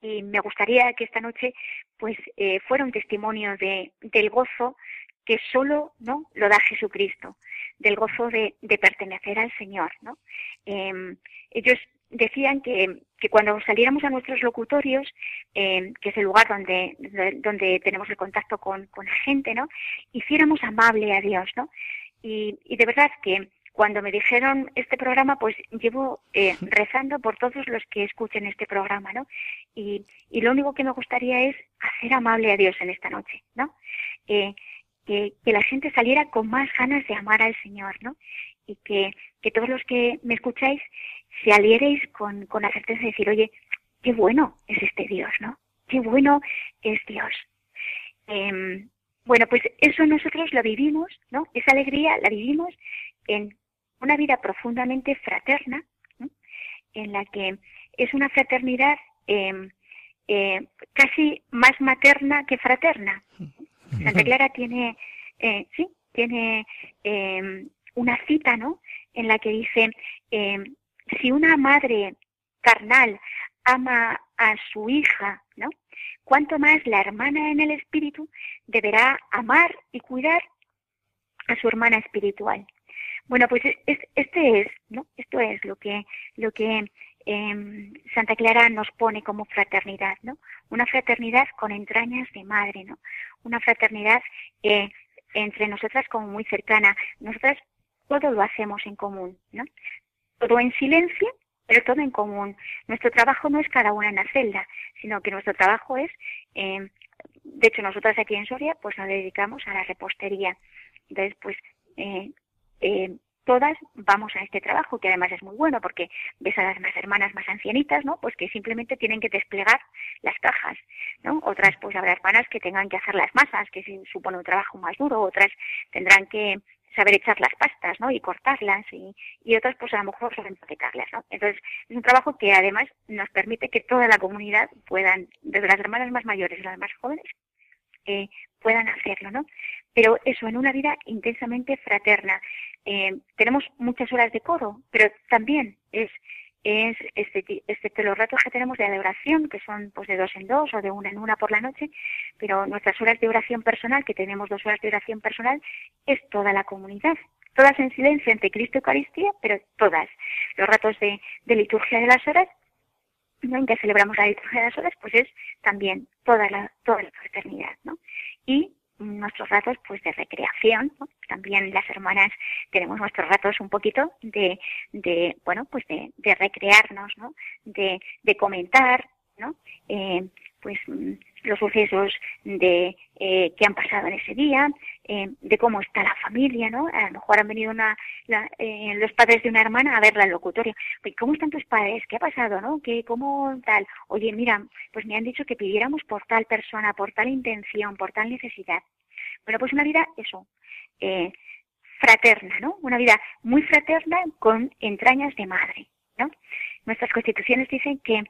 Y me gustaría que esta noche, pues, eh, fuera un testimonio de, del gozo que solo, ¿no? Lo da Jesucristo, del gozo de, de pertenecer al Señor, ¿no? Em, ellos decían que, que, cuando saliéramos a nuestros locutorios, eh, que es el lugar donde, donde tenemos el contacto con, con, la gente, ¿no? Hiciéramos amable a Dios, ¿no? Y, y de verdad que cuando me dijeron este programa, pues llevo eh, [laughs] rezando por todos los que escuchen este programa, ¿no? Y, y, lo único que me gustaría es hacer amable a Dios en esta noche, ¿no? Eh, que, la gente saliera con más ganas de amar al Señor, ¿no? Y que, que todos los que me escucháis si alieréis con, con la certeza de decir, oye, qué bueno es este Dios, ¿no? Qué bueno es Dios. Eh, bueno, pues eso nosotros lo vivimos, ¿no? Esa alegría la vivimos en una vida profundamente fraterna, en la que es una fraternidad eh, eh, casi más materna que fraterna. Santa Clara tiene, eh, sí, tiene em, una cita, ¿no? En la que dice, em, si una madre carnal ama a su hija, ¿no? Cuanto más la hermana en el espíritu deberá amar y cuidar a su hermana espiritual. Bueno, pues este es, ¿no? Esto es lo que, lo que eh, Santa Clara nos pone como fraternidad, ¿no? Una fraternidad con entrañas de madre, ¿no? Una fraternidad eh, entre nosotras como muy cercana. Nosotras todo lo hacemos en común, ¿no? todo en silencio, pero todo en común. Nuestro trabajo no es cada una en la celda, sino que nuestro trabajo es, eh, de hecho nosotras aquí en Soria, pues nos dedicamos a la repostería. Entonces, pues, eh, eh, todas vamos a este trabajo, que además es muy bueno porque ves a las hermanas más ancianitas, ¿no? Pues que simplemente tienen que desplegar las cajas, ¿no? Otras, pues habrá hermanas que tengan que hacer las masas, que supone un trabajo más duro, otras tendrán que saber echar las pastas, ¿no? Y cortarlas y, y otras pues a lo mejor saber empaquetarlas, ¿no? Entonces es un trabajo que además nos permite que toda la comunidad puedan, desde las hermanas más mayores a las más jóvenes, eh, puedan hacerlo, ¿no? Pero eso en una vida intensamente fraterna. Eh, tenemos muchas horas de coro, pero también es es este, excepto los ratos que tenemos de oración, que son pues de dos en dos o de una en una por la noche, pero nuestras horas de oración personal, que tenemos dos horas de oración personal, es toda la comunidad todas en silencio ante Cristo Eucaristía, pero todas. Los ratos de, liturgia de las horas, ¿no? en que celebramos la liturgia de las horas, pues es también toda la, toda la fraternidad, ¿no? Y nuestros ratos pues de recreación también las hermanas tenemos nuestros ratos un poquito de, de bueno pues de, de recrearnos no de, de comentar no eh, pues mm, los sucesos de eh, que han pasado en ese día, eh, de cómo está la familia, ¿no? A lo mejor han venido una, eh, los padres de una hermana a verla al locutorio. ¿Cómo están tus padres? ¿Qué ha pasado, no? ¿Qué, ¿Cómo tal? Oye, mira, pues me han dicho que pidiéramos por tal persona, por tal intención, por tal necesidad. Bueno, pues una vida, eso, fraterna, ¿no? Una vida muy fraterna con entrañas de madre, ¿no? Nuestras constituciones dicen que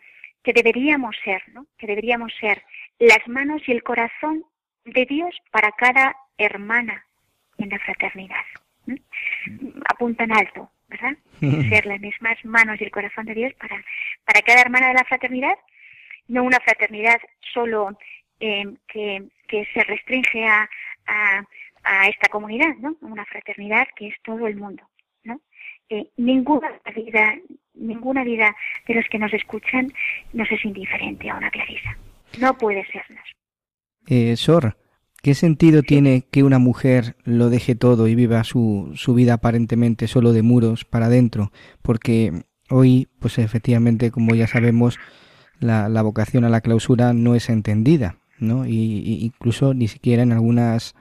que deberíamos ser, ¿no? Que deberíamos ser las manos y el corazón de Dios para cada hermana en la fraternidad. Apuntan alto, ¿verdad? ser las mismas manos y el corazón de Dios para, para cada hermana de la fraternidad, no una fraternidad solo eh, que, que se restringe a, a, a esta comunidad, ¿no? Una fraternidad que es todo el mundo. Eh, ninguna vida, ninguna vida de los que nos escuchan nos es indiferente a una Clarisa. No puede sernos. Eh, Sor, ¿qué sentido tiene que una mujer lo deje todo y viva su, su vida aparentemente solo de muros para adentro? Porque hoy, pues efectivamente, como ya sabemos, la, la vocación a la clausura no es entendida, ¿no? Y, incluso ni siquiera en algunas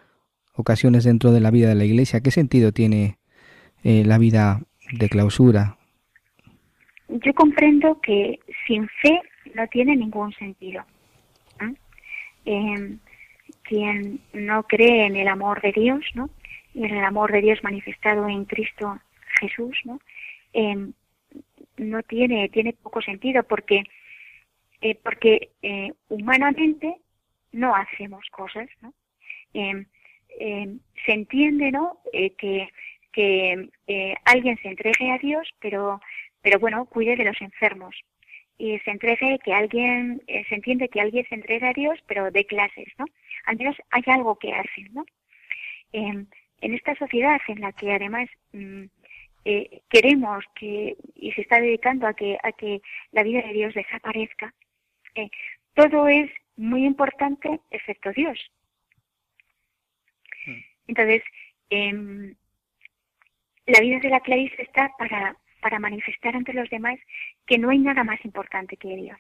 ocasiones dentro de la vida de la Iglesia. ¿Qué sentido tiene eh, la vida de clausura? Yo comprendo que sin fe no tiene ningún sentido. Eh, quien no cree en el amor de Dios, ¿no? Y en el amor de Dios manifestado en Cristo Jesús, ¿no? Eh, no tiene tiene poco sentido porque eh, porque eh, humanamente no hacemos cosas, ¿no? se entiende, ¿no? que que alguien se entregue a Dios, pero pero bueno, cuide de los enfermos, y se entregue que alguien, eh, se entiende que alguien se entrega a Dios, pero de clases, ¿no? Al menos hay algo que hacen, ¿no? en esta sociedad en la que además mm, eh, queremos que, y se está dedicando a que, a que la vida de Dios desaparezca, eh, todo es muy importante excepto Dios. Hmm. Entonces, em, la vida de la Clarice está para, para manifestar ante los demás que no hay nada más importante que Dios.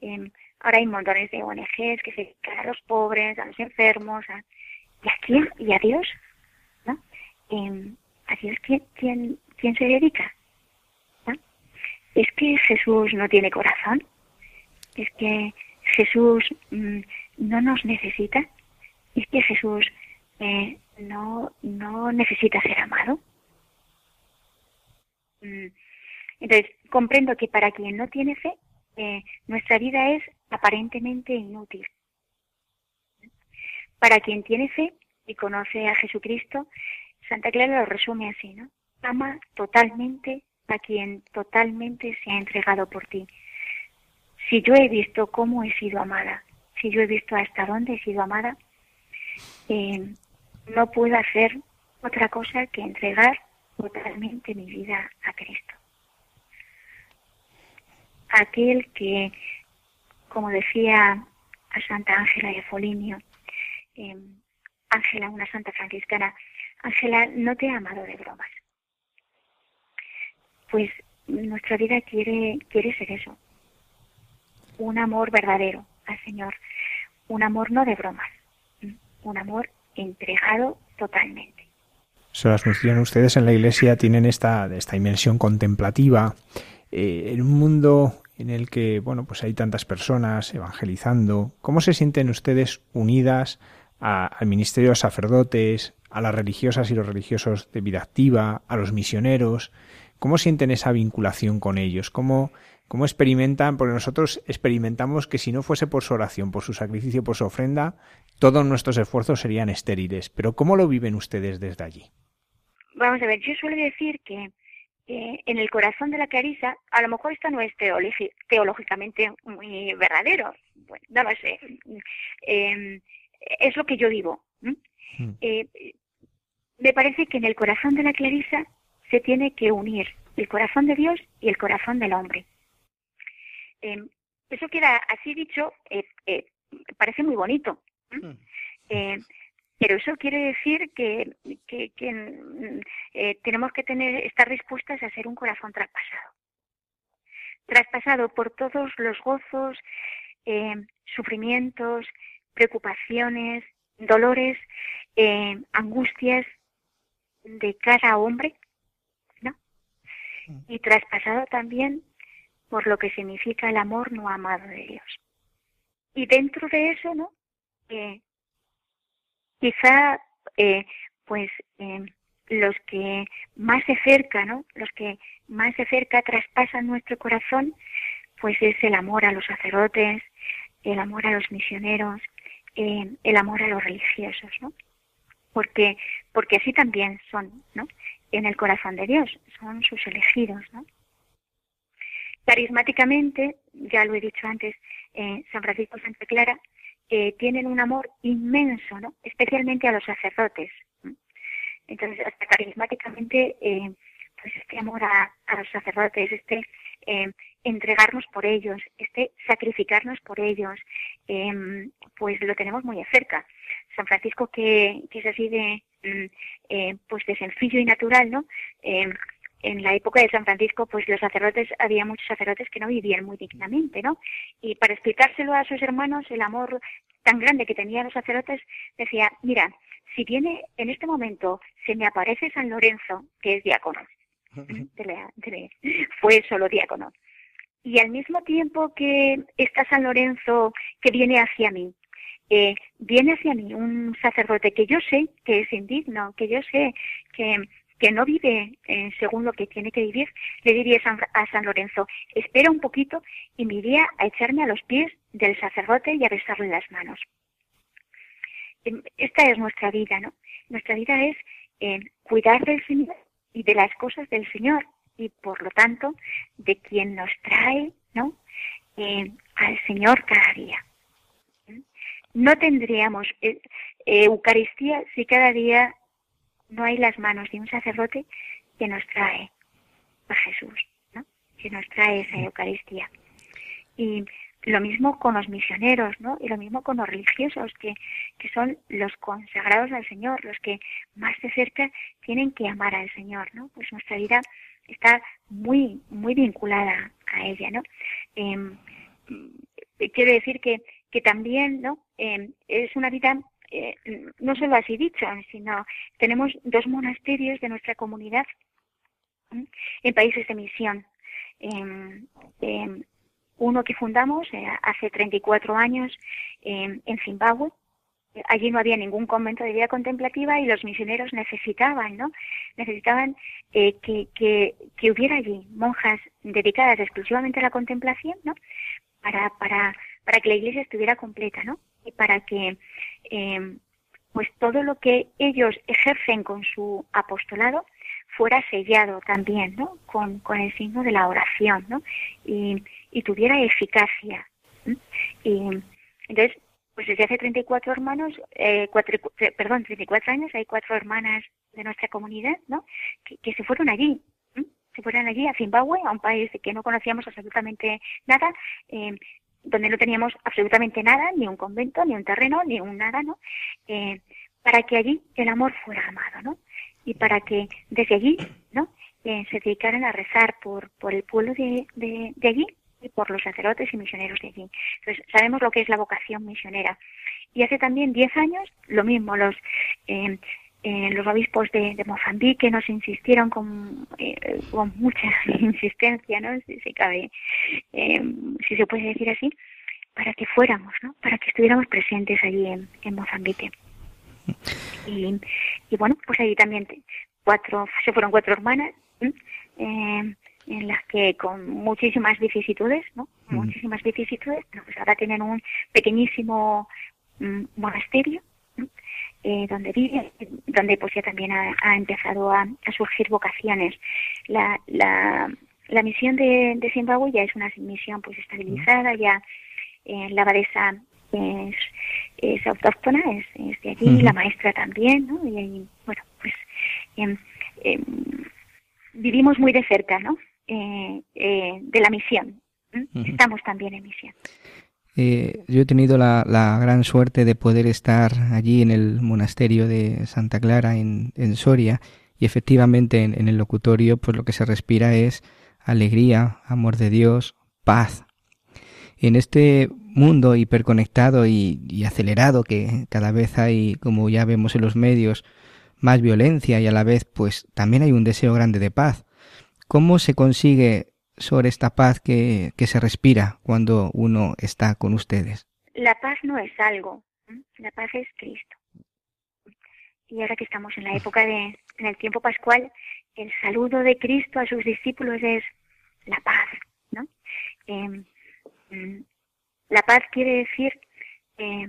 Em, ahora hay montones de ONGs que se dedican a los pobres, a los enfermos, a, ¿y a quién? ¿Y a Dios? ¿no? Em, ¿A Dios quién, quién, quién se dedica? ¿Es que Jesús no tiene corazón? ¿Es que Jesús mm, no nos necesita? ¿Es que Jesús eh, no, no necesita ser amado? Mm, entonces, comprendo que para quien no tiene fe, eh, nuestra vida es aparentemente inútil. Para quien tiene fe y conoce a Jesucristo, Santa Clara lo resume así, ¿no? Ama totalmente a quien totalmente se ha entregado por ti. Si yo he visto cómo he sido amada, si yo he visto hasta dónde he sido amada, eh, no puedo hacer otra cosa que entregar totalmente mi vida a Cristo. Aquel que, como decía a Santa Ángela de Foligno, em, Ángela, una santa franciscana, Ángela, no te ha amado de bromas. Pues nuestra vida quiere, quiere ser eso, un amor verdadero al Señor, un amor no de bromas, un amor entregado totalmente se las mencionan ustedes en la iglesia, tienen esta, esta dimensión contemplativa. Eh, en un mundo en el que, bueno, pues hay tantas personas evangelizando, ¿cómo se sienten ustedes unidas al ministerio de sacerdotes, a las religiosas y los religiosos de vida activa, a los misioneros? ¿Cómo sienten esa vinculación con ellos? ¿Cómo, cómo experimentan? Porque nosotros experimentamos que si no fuese por su oración, por su sacrificio, por su ofrenda, todos nuestros esfuerzos serían estériles. Pero ¿cómo lo viven ustedes desde allí? Vamos a ver, yo suelo decir que en el corazón de la Clarisa, a lo mejor esto no es teológicamente muy verdadero, bueno, no lo sé, em, es lo que yo vivo. Hmm. Eh, me parece que en el corazón de la Clarisa se tiene que unir el corazón de Dios y el corazón del hombre. Em, eso queda así dicho, eh, eh, parece muy bonito. Mm. Eh, pero eso quiere decir que, que, mm, tenemos que tener, estar dispuestas a ser un corazón traspasado. Traspasado por todos los gozos, sufrimientos, preocupaciones, dolores, angustias de cada hombre. Y traspasado también por lo que significa el amor no amado de Dios. Y dentro de eso, ¿no? Eh, quizá, eh, pues, eh, los que más de cerca, ¿no? Los que más de cerca traspasan nuestro corazón, pues es el amor a los sacerdotes, el amor a los misioneros, eh, el amor a los religiosos, ¿no? Porque, porque así también son, ¿no? En el corazón de Dios, son sus elegidos, ¿no? Carismáticamente, ya lo he dicho antes, eh, San Francisco Santa Clara eh, tienen un amor inmenso, ¿no? especialmente a los sacerdotes. Entonces, hasta carismáticamente, eh, pues este amor a, los sacerdotes, este entregarnos por ellos, este sacrificarnos por ellos, pues lo tenemos muy cerca. San Francisco, que, que es así de, mm, pues de sencillo y natural, ¿no? en la época de San Francisco, pues los sacerdotes, había muchos sacerdotes que no vivían muy dignamente, ¿no? Y para explicárselo a sus hermanos, el amor tan grande que tenían los sacerdotes, decía, mira, si viene en este momento, se me aparece San Lorenzo, que es diácono, [laughs] fue solo diácono, y al mismo tiempo que está San Lorenzo que viene hacia mí, eh, viene hacia mí un sacerdote que yo sé que es indigno, que yo sé que no vive eh, según lo que tiene que vivir, le diría a San Lorenzo, espera un poquito y me iría a echarme a los pies del sacerdote y a besarle las manos. Em, esta es nuestra vida, ¿no? Nuestra vida es eh, cuidar del Señor y de las cosas del Señor y por lo tanto de quien nos trae, ¿no? Eh, al Señor cada día. No tendríamos Eucaristía si cada día no hay las manos de un sacerdote que nos trae a Jesús, ¿no? que nos trae esa Eucaristía. Y lo mismo con los misioneros, ¿no? Y lo mismo con los religiosos, que, que son los consagrados al Señor, los que más de cerca tienen que amar al Señor, ¿no? Pues nuestra vida está muy, muy vinculada a ella, ¿no? Eh, quiero decir que, que también, ¿no? Eh, es una vida eh, no solo así dicho, sino tenemos dos monasterios de nuestra comunidad en países de misión. uno que fundamos eh, hace 34 años en Zimbabue. Allí no había ningún convento de vida contemplativa y los misioneros necesitaban, ¿no? Necesitaban eh, que, que, que hubiera allí monjas dedicadas exclusivamente a la contemplación, ¿no? Para, para, para que la iglesia estuviera completa, ¿no? Y para que eh, pues todo lo que ellos ejercen con su apostolado fuera sellado también, ¿no? Con, con el signo de la oración, ¿no? Y, y tuviera eficacia. Y entonces, pues desde hace 34 hermanos, eh, cuatro, perdón, 34 años, hay cuatro hermanas de nuestra comunidad, ¿no? Que, se fueron allí, se fueron allí a Zimbabue, a un país que no conocíamos absolutamente nada, eh, donde no teníamos absolutamente nada, ni un convento, ni un terreno, ni un nada, ¿no? Eh, para que allí el amor fuera amado, ¿no? Y para que desde allí, ¿no? Eh, se dedicaran a rezar por, por el pueblo de, de, allí y por los sacerdotes y misioneros de allí. Entonces, sabemos lo que es la vocación misionera. Y hace también diez años, lo mismo, los eh, eh, los obispos de, Mozambique nos insistieron con, eh, con mucha [laughs] insistencia, ¿no? Si se cabe, eh, si se puede decir así, para que fuéramos, ¿no? Para que estuviéramos presentes allí en, Mozambique. Y, y, bueno, pues ahí también cuatro, se fueron cuatro hermanas, en las que con muchísimas vicisitudes, ¿no? Muchísimas vicisitudes, pues ahora tienen un pequeñísimo mm, monasterio eh, donde vive, donde pues ya también ha, empezado a, surgir vocaciones. La, la, la misión de, de, Zimbabue ya es una misión pues estabilizada, ya eh, la abadesa es, es autóctona, es, de allí, la maestra también, ¿no? Y bueno, pues em, em, vivimos muy de cerca, ¿no? Eh, eh, de la misión. Estamos también en misión. Eh, yo he tenido la, gran suerte de poder estar allí en el monasterio de Santa Clara en, Soria y efectivamente en, el locutorio pues lo que se respira es alegría, amor de Dios, paz. En este mundo hiperconectado y, acelerado que cada vez hay, como ya vemos en los medios, más violencia y a la vez pues también hay un deseo grande de paz. ¿Cómo se consigue sobre esta paz que, que se respira cuando uno está con ustedes? La paz no es algo, la paz es Cristo. Y ahora que estamos en la época de, en el tiempo pascual, el saludo de Cristo a sus discípulos es la paz, ¿no? Em, mm, la paz quiere decir eh,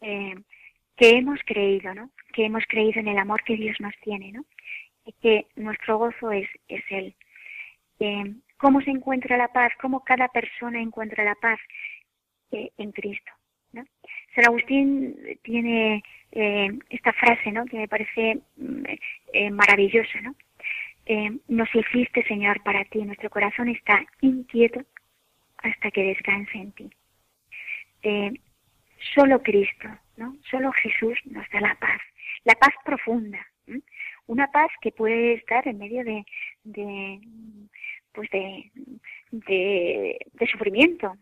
eh, que hemos creído, ¿no? Que hemos creído en el amor que Dios nos tiene, ¿no? Y que nuestro gozo es, es Él. Eh, ¿Cómo se encuentra la paz? ¿Cómo cada persona encuentra la paz? en Cristo. ¿no? San Agustín tiene esta frase, ¿no? Que me parece mm, maravillosa, ¿no? nos hiciste, Señor, para ti. Nuestro corazón está inquieto hasta que descanse en ti. Eh, solo Cristo, ¿no? Solo Jesús nos da la paz, la paz profunda, una paz que puede estar en medio de pues de, de, sufrimiento,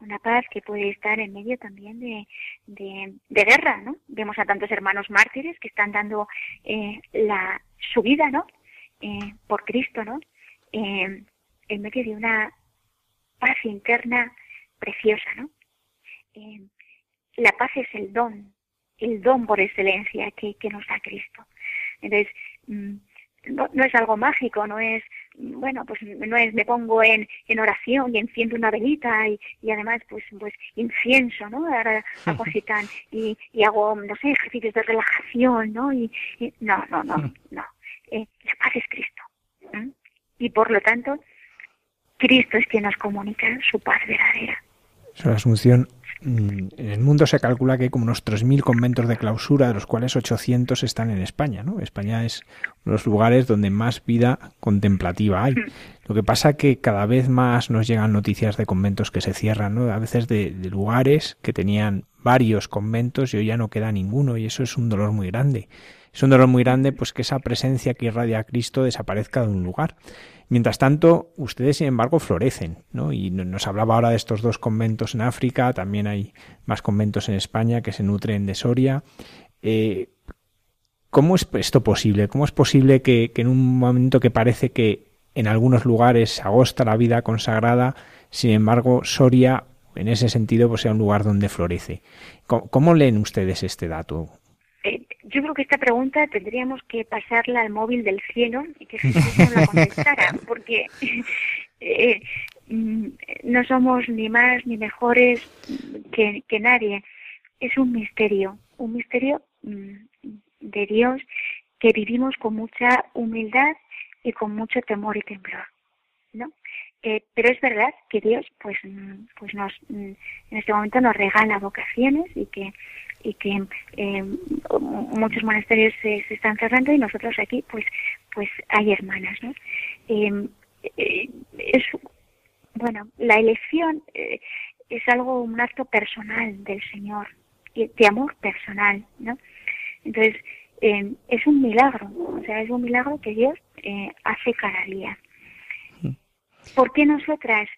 una paz que puede estar en medio también de, de, guerra, ¿no? Vemos a tantos hermanos mártires que están dando eh, la, su vida, ¿no? Eh, por Cristo, ¿no? en medio de una paz interna preciosa, ¿no? Eh, la paz es el don, el don por excelencia que, que nos da Cristo. Entonces, mm, no, no, es algo mágico, no es, bueno, pues no es, me pongo en, en oración y enciendo una velita y, y además, pues, pues incienso, ¿no? Ahora, [laughs] tan, y, y hago, no sé, ejercicios de relajación, ¿no? Y, no, no, no, no. Eh, la paz es Cristo. Y por lo tanto, Cristo es quien nos comunica su paz verdadera. la Asunción, Mm, en el mundo se calcula que hay como unos 3.000 conventos de clausura, de los cuales 800 están en España. ¿no? España es uno de los lugares donde más vida contemplativa hay. Lo que pasa que cada vez más nos llegan noticias de conventos que se cierran, ¿no? a veces de, de lugares que tenían varios conventos y hoy ya no queda ninguno y eso es un dolor muy grande. Es un dolor muy grande pues que esa presencia que irradia a Cristo desaparezca de un lugar. Mientras tanto, ustedes, sin embargo, florecen, ¿no? Y nos hablaba ahora de estos dos conventos en África, también hay más conventos en España que se nutren de Soria. Eh, ¿Cómo es esto posible? ¿Cómo es posible que, en un momento que parece que en algunos lugares se agosta la vida consagrada, sin embargo, Soria, en ese sentido, pues sea un lugar donde florece? cómo leen ustedes este dato? Yo creo que esta pregunta tendríamos que pasarla al móvil del cielo y que Jesús nos la contestara, [laughs] porque eh, mm, no somos ni más ni mejores que, que nadie. Es un misterio, un misterio mm, de Dios que vivimos con mucha humildad y con mucho temor y temblor, ¿no? Eh, pero es verdad que Dios, pues, mm, pues nos, en este momento nos regala vocaciones y que y que eh, muchos monasterios se, están cerrando y nosotros aquí pues pues hay hermanas ¿no? Eh, eh, es bueno la elección es algo un acto personal del Señor de amor personal no entonces es un milagro o sea es un milagro que Dios hace cada día mm. ¿Por qué nosotras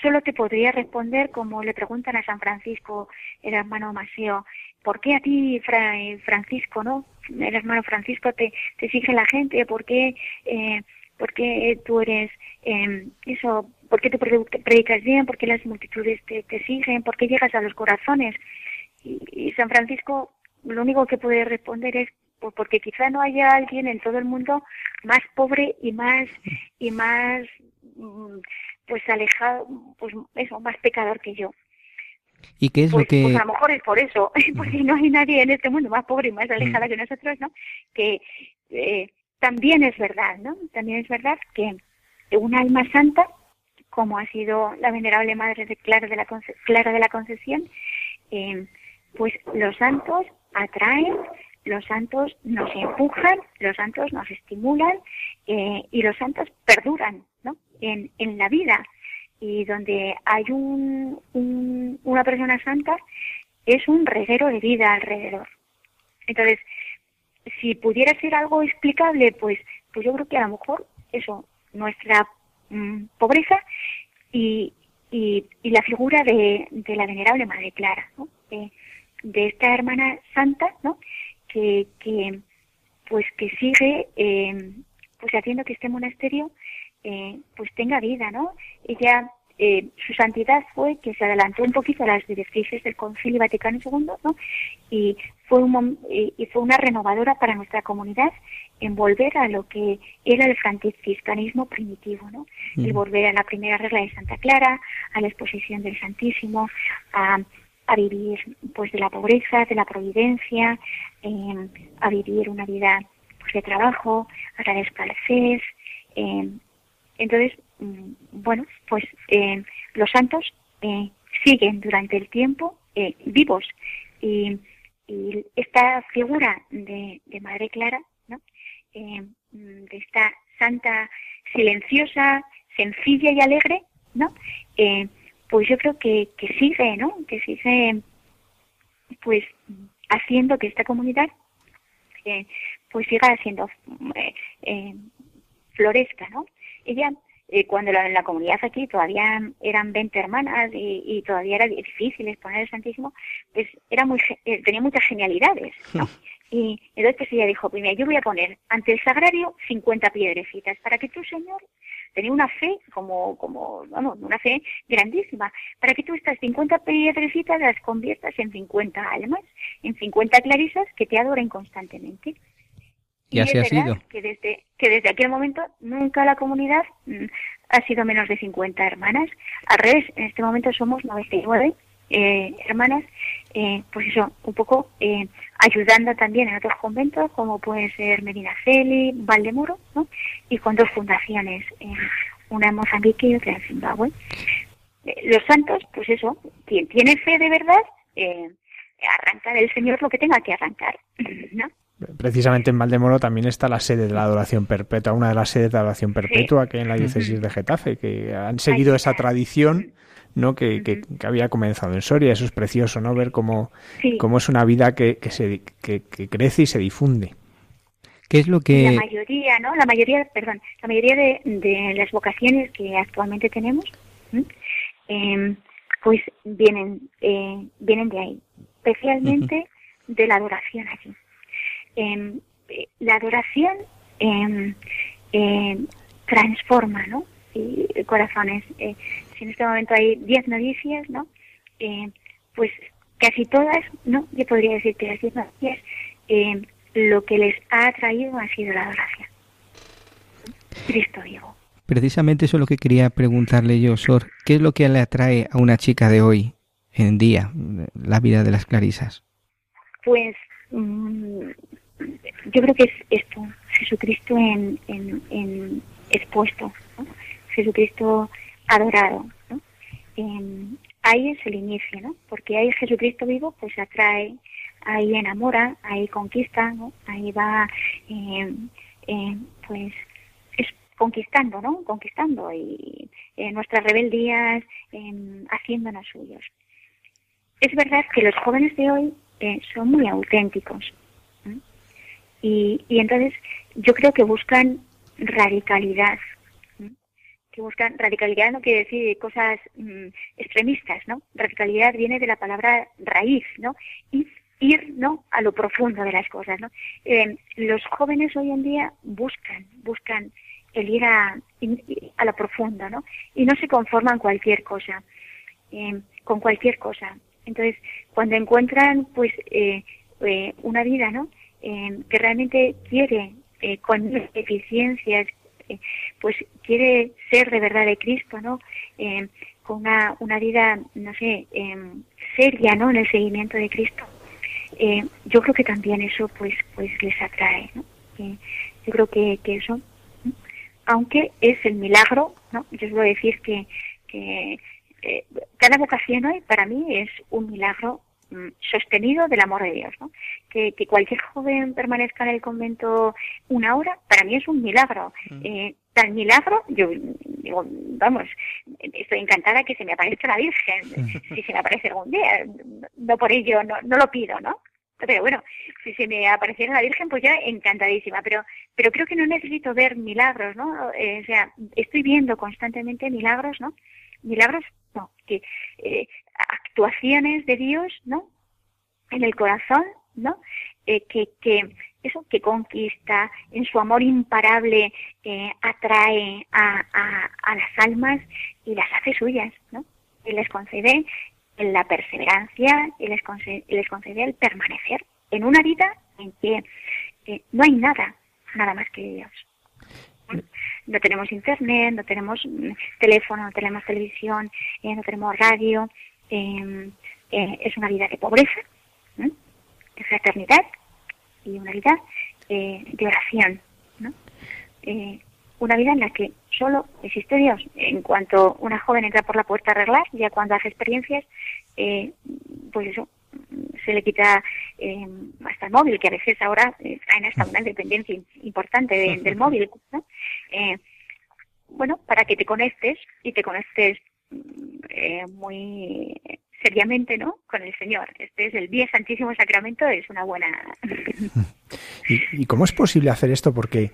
solo te podría responder como le preguntan a San Francisco, el hermano Maseo, ¿por qué a ti, Francisco, no? El hermano Francisco te, te exige la gente, ¿por qué, eh, por qué tú eres eh, eso? ¿Por qué te predicas bien? ¿Por qué las multitudes te, siguen? ¿Por qué llegas a los corazones? Y, San Francisco lo único que puede responder es pues porque quizá no haya alguien en todo el mundo más pobre y más y más mm, pues alejado, pues eso, más pecador que yo. ¿Y qué es lo pues, que...? Pues a lo mejor es por eso, [laughs] porque no hay nadie en este mundo más pobre y más alejada que nosotros, ¿no? Que eh, también es verdad, ¿no? También es verdad que un alma santa, como ha sido la venerable Madre de Clara de la, Clara de la Concesión, eh, pues los santos atraen los santos nos empujan, los santos nos estimulan eh, y los santos perduran. En, en la vida. Y donde hay un, una persona santa, es un reguero de vida alrededor. Entonces, si pudiera ser algo explicable, pues, pues yo creo que a lo mejor eso, nuestra mm, pobreza y, y, la figura de, de, la venerable Madre Clara, ¿no? de, esta hermana santa, ¿no? Que, que pues que sigue eh, pues haciendo que este monasterio eh, pues tenga vida, ¿no? Ella eh, su santidad fue que se adelantó un poquito a las directrices del Concilio Vaticano II ¿no? y, fue un, y fue una renovadora para nuestra comunidad en volver a lo que era el franciscanismo primitivo, ¿no? Y volver a la primera regla de Santa Clara, a la exposición del Santísimo, a, a vivir pues de la pobreza, de la providencia, eh, a vivir una vida pues, de trabajo, a la escasez. Eh, entonces, Mm, bueno, pues eh, los santos eh, siguen durante el tiempo eh, vivos y, esta figura de, Madre Clara, ¿no? Mm, de esta santa silenciosa, sencilla y alegre, ¿no? pues yo creo que, que sigue, ¿no? Que sigue, pues, haciendo que esta comunidad, pues siga siendo florezca, ¿no? Ella eh, cuando en la comunidad aquí todavía eran 20 hermanas y, todavía era difícil exponer el Santísimo, pues era muy, eh, tenía muchas genialidades, ¿no? [laughs] Y entonces pues ella dijo, pues mira, yo voy a poner ante el sagrario 50 piedrecitas para que tú, Señor, tenía una fe como, como, vamos, una fe grandísima, para que tú estas 50 piedrecitas las conviertas en 50 almas, en 50 clarisas que te adoren constantemente. Y, así ha sido. Que desde, que desde aquel momento nunca la comunidad mm, ha sido menos de 50 hermanas. Al revés, en este momento somos 99 eh, hermanas, eh, pues eso, un poco eh, ayudando también en otros conventos, como pueden ser Medina Celi, Valdemoro, ¿no? y con dos fundaciones, una en Mozambique y otra en Zimbabue. los santos, pues eso, quien tiene fe de verdad, arranca del Señor lo que tenga que arrancar, ¿no? Precisamente en Valdemoro también está la sede de la adoración perpetua, una de las sedes de adoración perpetua que en la diócesis de Getafe, que han seguido esa tradición ¿no? Que, que, había comenzado en Soria. Eso es precioso, ¿no? Ver cómo, cómo es una vida que, que, se, que, crece y se difunde. ¿Qué es lo que...? La mayoría, ¿no? La mayoría, perdón, la mayoría de, de las vocaciones que actualmente tenemos, eh, pues vienen, eh, vienen de ahí. Especialmente de la adoración aquí. Em, eh, la adoración em, em, transforma, ¿no? Y corazones. Eh, si en este momento hay diez noticias, ¿no? pues casi todas, ¿no? Yo podría decir que las diez noticias, lo que les ha atraído ha sido la adoración. Cristo vivo. Precisamente eso es lo que quería preguntarle yo, Sor. ¿Qué es lo que le atrae a una chica de hoy en día, la vida de las clarisas? Pues mm, yo creo que es esto, Jesucristo en, en, expuesto, Jesucristo adorado. ahí es el inicio, ¿no? porque ahí Jesucristo vivo pues atrae, ahí enamora, ahí conquista, ¿no? ahí va eh, eh, pues es conquistando, ¿no? Conquistando y eh, nuestras rebeldías haciéndonos suyos. Es verdad que los jóvenes de hoy son muy auténticos, y, y entonces yo creo que buscan radicalidad, que buscan radicalidad no quiere decir cosas mm, extremistas, ¿no? Radicalidad viene de la palabra raíz, ¿no? Y ir, ¿no? A lo profundo de las cosas, ¿no? Eh, los jóvenes hoy en día buscan, buscan el ir a, a lo profundo, ¿no? Y no se conforman cualquier cosa, eh, con cualquier cosa. Entonces, cuando encuentran, pues, eh, eh una vida, ¿no? Que realmente quiere, eh, con eficiencias, eh, pues quiere ser de verdad de Cristo, ¿no? Eh, con una, una vida, no sé, em, seria, ¿no? En el seguimiento de Cristo. yo creo que también eso, pues, pues les atrae, ¿no? yo creo que, que eso, aunque es el milagro, ¿no? Yo a decir que, que cada vocación hoy para mí es un milagro sostenido del amor de Dios. ¿no? Que, cualquier joven permanezca en el convento una hora, para mí es un milagro. Mm. Eh, tal milagro, yo digo, vamos, estoy encantada que se me aparezca la Virgen, [laughs] si se me aparece algún día, no por ello, no, no lo pido, ¿no? Pero bueno, si se me apareciera la Virgen, pues ya encantadísima. Pero, pero creo que no necesito ver milagros, ¿no? Eh, o sea, estoy viendo constantemente milagros, ¿no? Milagros, no, que eh, actuaciones de Dios, ¿no? En el corazón, ¿no? Eh, que, que eso que conquista, en su amor imparable atrae a, a, a, las almas y las hace suyas, ¿no? Y les concede la perseverancia y les, concede, les concede el permanecer en una vida en que no hay nada, nada más que Dios. No tenemos internet, no tenemos teléfono, no tenemos televisión, eh, no tenemos radio. Em, eh, es una vida de pobreza, de fraternidad y una vida eh, de oración. ¿no? una vida en la que solo existe Dios. En cuanto una joven entra por la puerta a arreglar, ya cuando hace experiencias, eh, pues eso, se le quita eh, hasta el móvil, que a veces ahora eh, traen hasta una dependencia importante del móvil. ¿no? Eh, bueno, para que te conectes y te conectes eh, muy seriamente, ¿no? Con el Señor. Este es el bien Santísimo Sacramento, es una buena. [laughs] ¿Y, cómo es posible hacer esto? Porque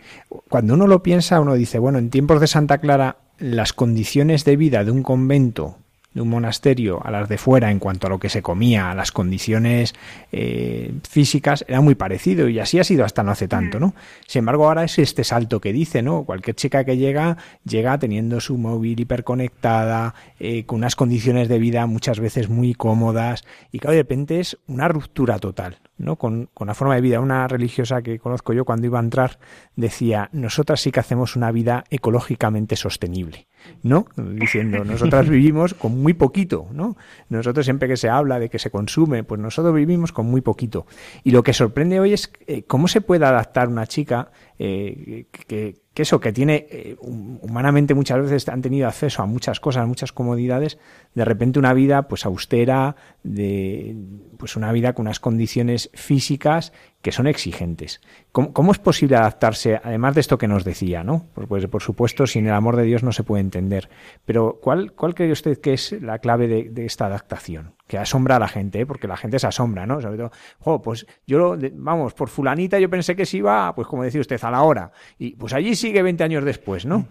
cuando uno lo piensa, uno dice, bueno, en tiempos de Santa Clara, las condiciones de vida de un convento de un monasterio a las de fuera en cuanto a lo que se comía, a las condiciones eh, físicas, era muy parecido y así ha sido hasta no hace tanto, ¿no? Sin embargo, ahora es este salto que dice, ¿no? Cualquier chica que llega, llega teniendo su móvil hiperconectada, eh, con unas condiciones de vida muchas veces muy cómodas y claro, de repente es una ruptura total, ¿no? Con, con la forma de vida. Una religiosa que conozco yo cuando iba a entrar decía, nosotras sí que hacemos una vida ecológicamente sostenible. ¿no? Diciendo, nosotras [laughs] vivimos con muy poquito, ¿no? Nosotros siempre que se habla de que se consume, pues nosotros vivimos con muy poquito. Y lo que sorprende hoy es eh, cómo se puede adaptar una chica eh, que, eso, que tiene eh, humanamente muchas veces han tenido acceso a muchas cosas, muchas comodidades, de repente una vida pues austera, de pues una vida con unas condiciones físicas que son exigentes. ¿Cómo, es posible adaptarse, además de esto que nos decía, ¿no? Pues, pues, por supuesto, sin el amor de Dios no se puede entender. Pero ¿cuál, cuál cree usted que es la clave de, esta adaptación? Que asombra a la gente, ¿eh? porque la gente se asombra, ¿no? Sobre todo, pues yo, vamos, por fulanita yo pensé que se iba, pues como decía usted, a la hora. Y pues allí sigue 20 años después, ¿no?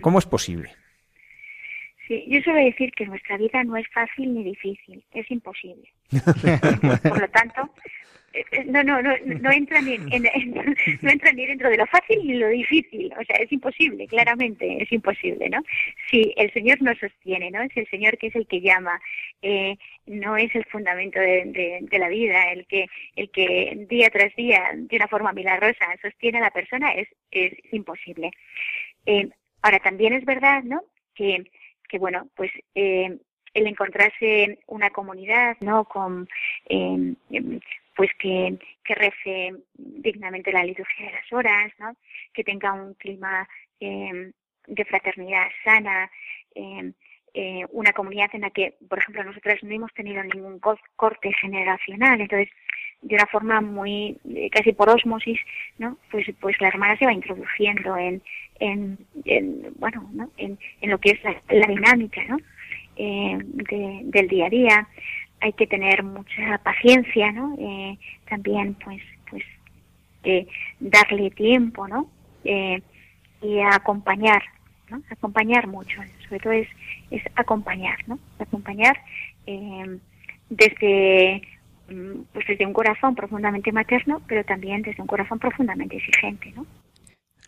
¿Cómo es posible? Sí, yo suelo decir que nuestra vida no es fácil ni difícil, es imposible. [laughs] Por lo tanto, no, no, no, no entra ni en, [laughs] no entra ni dentro de lo fácil ni lo difícil, o sea, es imposible, claramente, es imposible, ¿no? Si el Señor nos sostiene, ¿no? Es el Señor que es el que llama, eh, no es el fundamento de, de, la vida, el que, el que día tras día, de una forma milagrosa, sostiene a la persona, es, es imposible. Eh, ahora, también es verdad, ¿no? Que que bueno, pues eh, el encontrarse una comunidad, ¿no? Con eh, pues que, que rece dignamente la liturgia de las horas, ¿no? Que tenga un clima eh, de fraternidad sana, eh, eh, una comunidad en la que, por ejemplo, nosotros no hemos tenido ningún corte generacional, entonces de una forma muy eh, casi por osmosis, ¿no? Pues pues la hermana se va introduciendo en, en, bueno, ¿no? en, en lo que es la, dinámica, ¿no? Eh, del día a día. Hay que tener mucha paciencia, ¿no? Eh, también, pues, pues, eh, darle tiempo, ¿no? Eh, y acompañar, ¿no? Acompañar mucho, sobre todo es, es acompañar, ¿no? Acompañar eh, desde Mm, pues desde un corazón profundamente materno, pero también desde un corazón profundamente exigente, ¿no?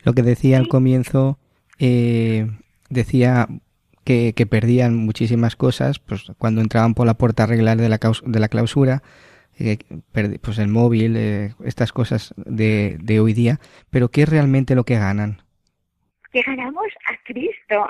Lo que decía al comienzo, eh, decía que, que, perdían muchísimas cosas, pues cuando entraban por la puerta a arreglar de la, de la clausura, eh, pues el móvil, eh, estas cosas de, de hoy día, pero ¿qué es realmente lo que ganan? que ganamos a Cristo.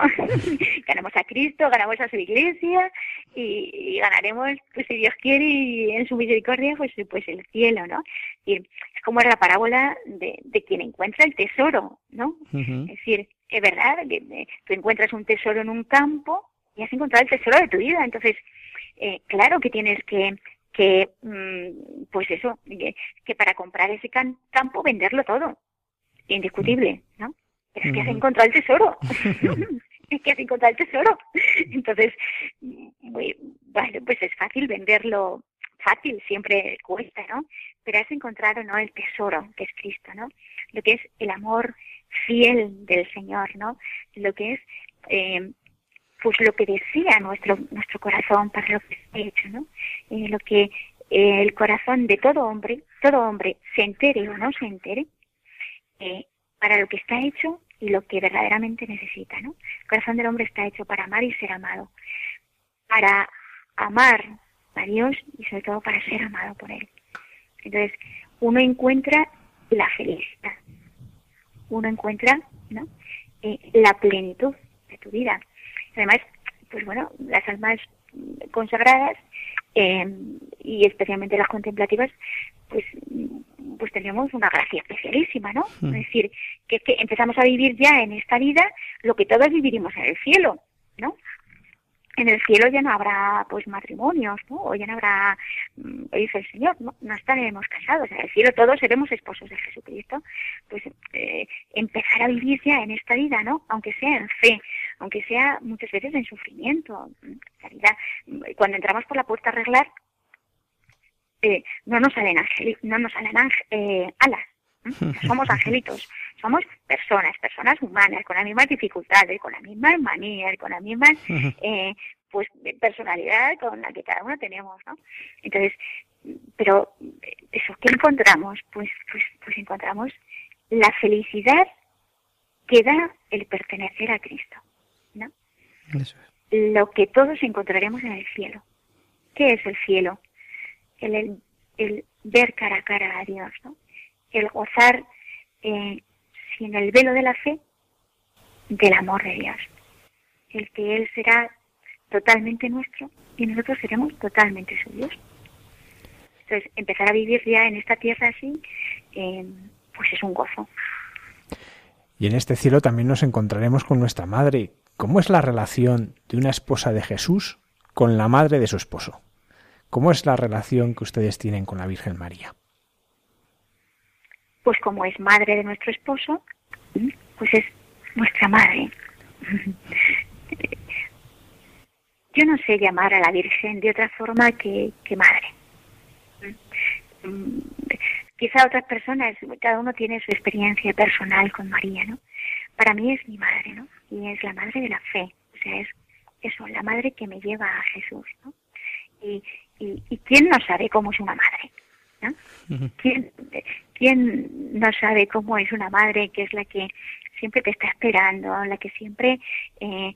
[laughs] ganamos a Cristo, ganamos a su iglesia y, ganaremos, pues si Dios quiere y en su misericordia, pues, pues el cielo, ¿no? Y es como la parábola de, de quien encuentra el tesoro, ¿no? Es decir, es verdad que eh, tú encuentras un tesoro en un campo y has encontrado el tesoro de tu vida. Entonces, eh, claro que tienes que, que, mm, pues eso, que, para comprar ese campo venderlo todo, indiscutible, ¿no? Pero es que has encontrado el tesoro. [laughs] [laughs] es que has encontrado el tesoro. Entonces, bueno, pues es fácil venderlo, fácil, siempre cuesta, ¿no? Pero has encontrado, ¿no? El tesoro, que es Cristo, ¿no? Lo que es el amor fiel del Señor, ¿no? Lo que es, eh, pues lo que decía nuestro, nuestro corazón para lo que está hecho, ¿no? Eh, lo que eh, el corazón de todo hombre, todo hombre, se entere o no se entere, para lo que está hecho y lo que verdaderamente necesita, ¿no? El corazón del hombre está hecho para amar y ser amado, para amar a Dios y sobre todo para ser amado por Él. Entonces, uno encuentra la felicidad, uno encuentra ¿no? Eh, la plenitud de tu vida. Además, pues bueno, las almas consagradas eh, y especialmente las contemplativas, pues pues tenemos una gracia especialísima, ¿no? Hmm. Es decir, que, que empezamos a vivir ya en esta vida lo que todos viviremos en el cielo, ¿no? En el cielo ya no habrá pues matrimonios, ¿no? O ya no habrá, mm, dice el Señor, no, no estaremos casados. En el cielo todos seremos esposos de Jesucristo. Pues eh, empezar a vivir ya en esta vida, ¿no? Aunque sea en fe, aunque sea muchas veces en sufrimiento. cuando entramos por la puerta a arreglar, eh, no nos salen, no nos salen eh, alas, [laughs] somos angelitos, somos personas, personas humanas, con las mismas dificultades, con las mismas manías, con las mismas eh, pues personalidad con la que cada uno tenemos, ¿no? Entonces, pero eso, ¿qué encontramos? Pues, pues, pues encontramos la felicidad que da el pertenecer a Cristo, ¿no? Lo que todos encontraremos en el cielo. ¿Qué es el cielo? El, el ver cara a cara a Dios, ¿no? el gozar eh, sin el velo de la fe del amor de Dios. El que Él será totalmente nuestro y nosotros seremos totalmente suyos. Entonces, empezar a vivir ya en esta tierra así, eh, pues es un gozo. Y en este cielo también nos encontraremos con nuestra madre. ¿Cómo es la relación de una esposa de Jesús con la madre de su esposo? ¿Cómo es la relación que ustedes tienen con la Virgen María? Pues como es madre de nuestro esposo, pues es nuestra madre. [laughs] Yo no sé llamar a la Virgen de otra forma que, madre. Quizá otras personas, cada uno tiene su experiencia personal con María, ¿no? Para mí es mi madre, ¿no? Y es la madre de la fe, o sea, es eso, la madre que me lleva a Jesús, ¿no? Y, y, y quién no sabe cómo es una madre, ¿no? ¿Quién, ¿Quién no sabe cómo es una madre que es la que siempre te está esperando, la que siempre, eh,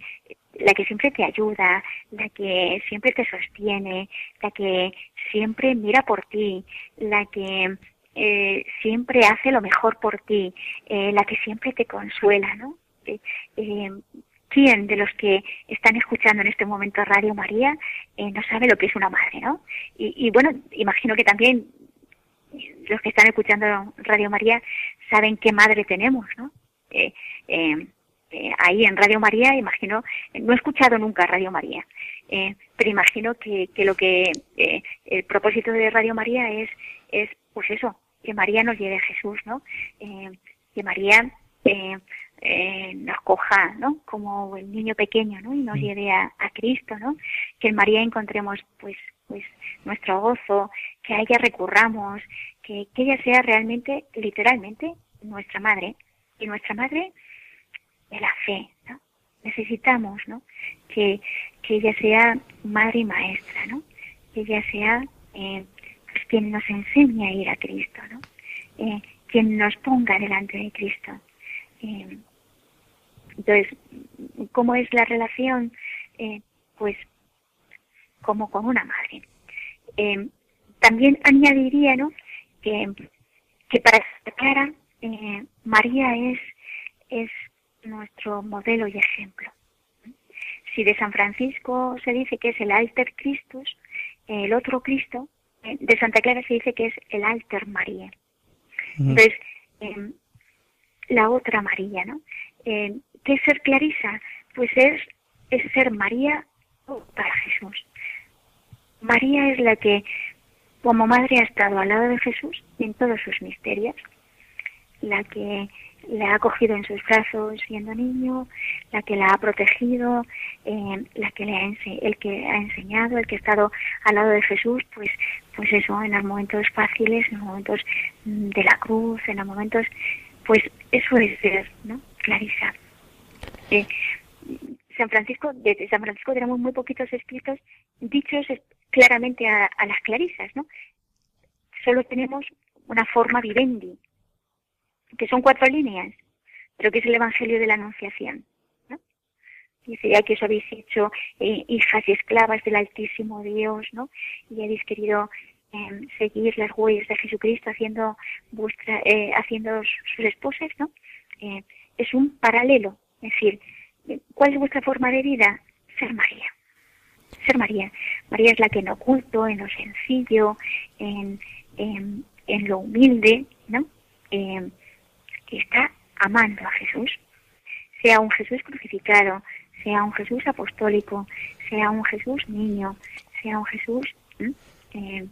la que siempre te ayuda, la que siempre te sostiene, la que siempre mira por ti, la que eh, siempre hace lo mejor por ti, eh, la que siempre te consuela, ¿no? ¿Quién de los que están escuchando en este momento Radio María no sabe lo que es una madre, no? Y, y bueno, imagino que también los que están escuchando Radio María saben qué madre tenemos, ¿no? Eh, eh, eh, ahí en Radio María, imagino, no he escuchado nunca Radio María, pero imagino que, que lo que el propósito de Radio María es, es, pues eso, que María nos lleve a Jesús, ¿no? que María nos coja, ¿no? Como el niño pequeño, ¿no? Y nos mm. lleve a, a Cristo, ¿no? Que en María encontremos, pues, pues nuestro gozo, que a ella recurramos, que, ella sea realmente, literalmente, nuestra madre. Y nuestra madre de la fe, ¿no? Necesitamos, ¿no? Que, que ella sea madre y maestra, ¿no? Que ella sea eh, pues, quien nos enseñe a ir a Cristo, ¿no? Eh, quien nos ponga delante de Cristo. Eh, entonces, ¿cómo es la relación? pues como con una madre. Eh, también añadiría ¿no? que, que para clara, eh, María es, es nuestro modelo y ejemplo. Si de San Francisco se dice que es el alter Christus, el otro Cristo, eh, de Santa Clara se dice que es el alter María. Entonces, la otra María, ¿no? ¿Qué es ser Clarisa? Pues es, es ser María para Jesús. María es la que como madre ha estado al lado de Jesús en todos sus misterios, la que le ha acogido en sus brazos siendo niño, la que la ha protegido, eh, la que le ha el que ha enseñado, el que ha estado al lado de Jesús, pues, pues eso, en los momentos fáciles, en los momentos mm, de la cruz, en los momentos, pues eso es ser, ¿no? Clarisa. San Francisco, desde San Francisco tenemos muy poquitos escritos dichos claramente a, las clarisas, ¿no? Solo tenemos una forma vivendi, que son cuatro líneas, pero que es el Evangelio de la Anunciación. ¿no? Dice, ya que os habéis hecho eh, hijas y esclavas del Altísimo Dios, ¿no? Y habéis querido em, seguir las huellas de Jesucristo haciendo vuestra, eh, haciendo sus esposas, ¿no? Eh, es un paralelo, es decir, ¿cuál es vuestra forma de vida? Ser María ser María. María es la que en oculto, en lo sencillo, en, en, lo humilde, ¿no? Eh, está amando a Jesús. Sea un Jesús crucificado, sea un Jesús apostólico, sea un Jesús niño, sea un Jesús eh,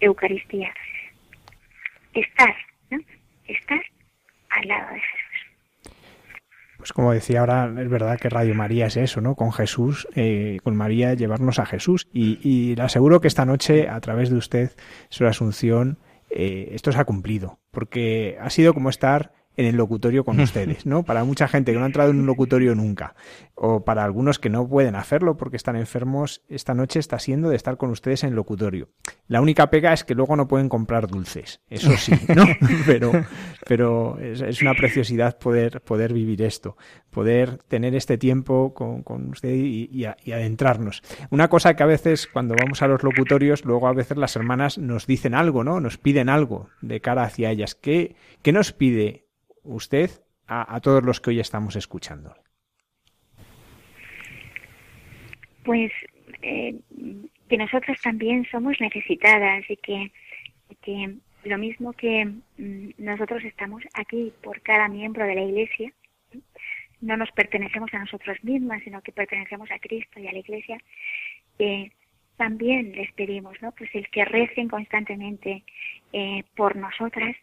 Eucaristía. Estar, ¿no? Estar al lado de Jesús. Pues como decía ahora, es verdad que Radio María es eso, ¿no? Con Jesús, eh, con María, llevarnos a Jesús. Y, le aseguro que esta noche, a través de usted, su Asunción, eh, esto se ha cumplido. Porque ha sido como estar en el locutorio con [laughs] ustedes, ¿no? Para mucha gente que no ha entrado en un locutorio nunca, o para algunos que no pueden hacerlo porque están enfermos, esta noche está siendo de estar con ustedes en el locutorio. La única pega es que luego no pueden comprar dulces, eso sí, ¿no? [laughs] pero pero es, una preciosidad poder, poder vivir esto, poder tener este tiempo con, con usted y, adentrarnos. Una cosa que a veces cuando vamos a los locutorios, luego a veces las hermanas nos dicen algo, ¿no? Nos piden algo de cara hacia ellas. ¿Qué, qué nos pide usted a, todos los que hoy estamos escuchando? Pues eh, que nosotros también somos necesitadas y que, que lo mismo que mm, nosotros estamos aquí por cada miembro de la Iglesia, no nos pertenecemos a nosotros mismas, sino que pertenecemos a Cristo y a la Iglesia, eh, también les pedimos, ¿no? Pues el que recen constantemente eh, por nosotras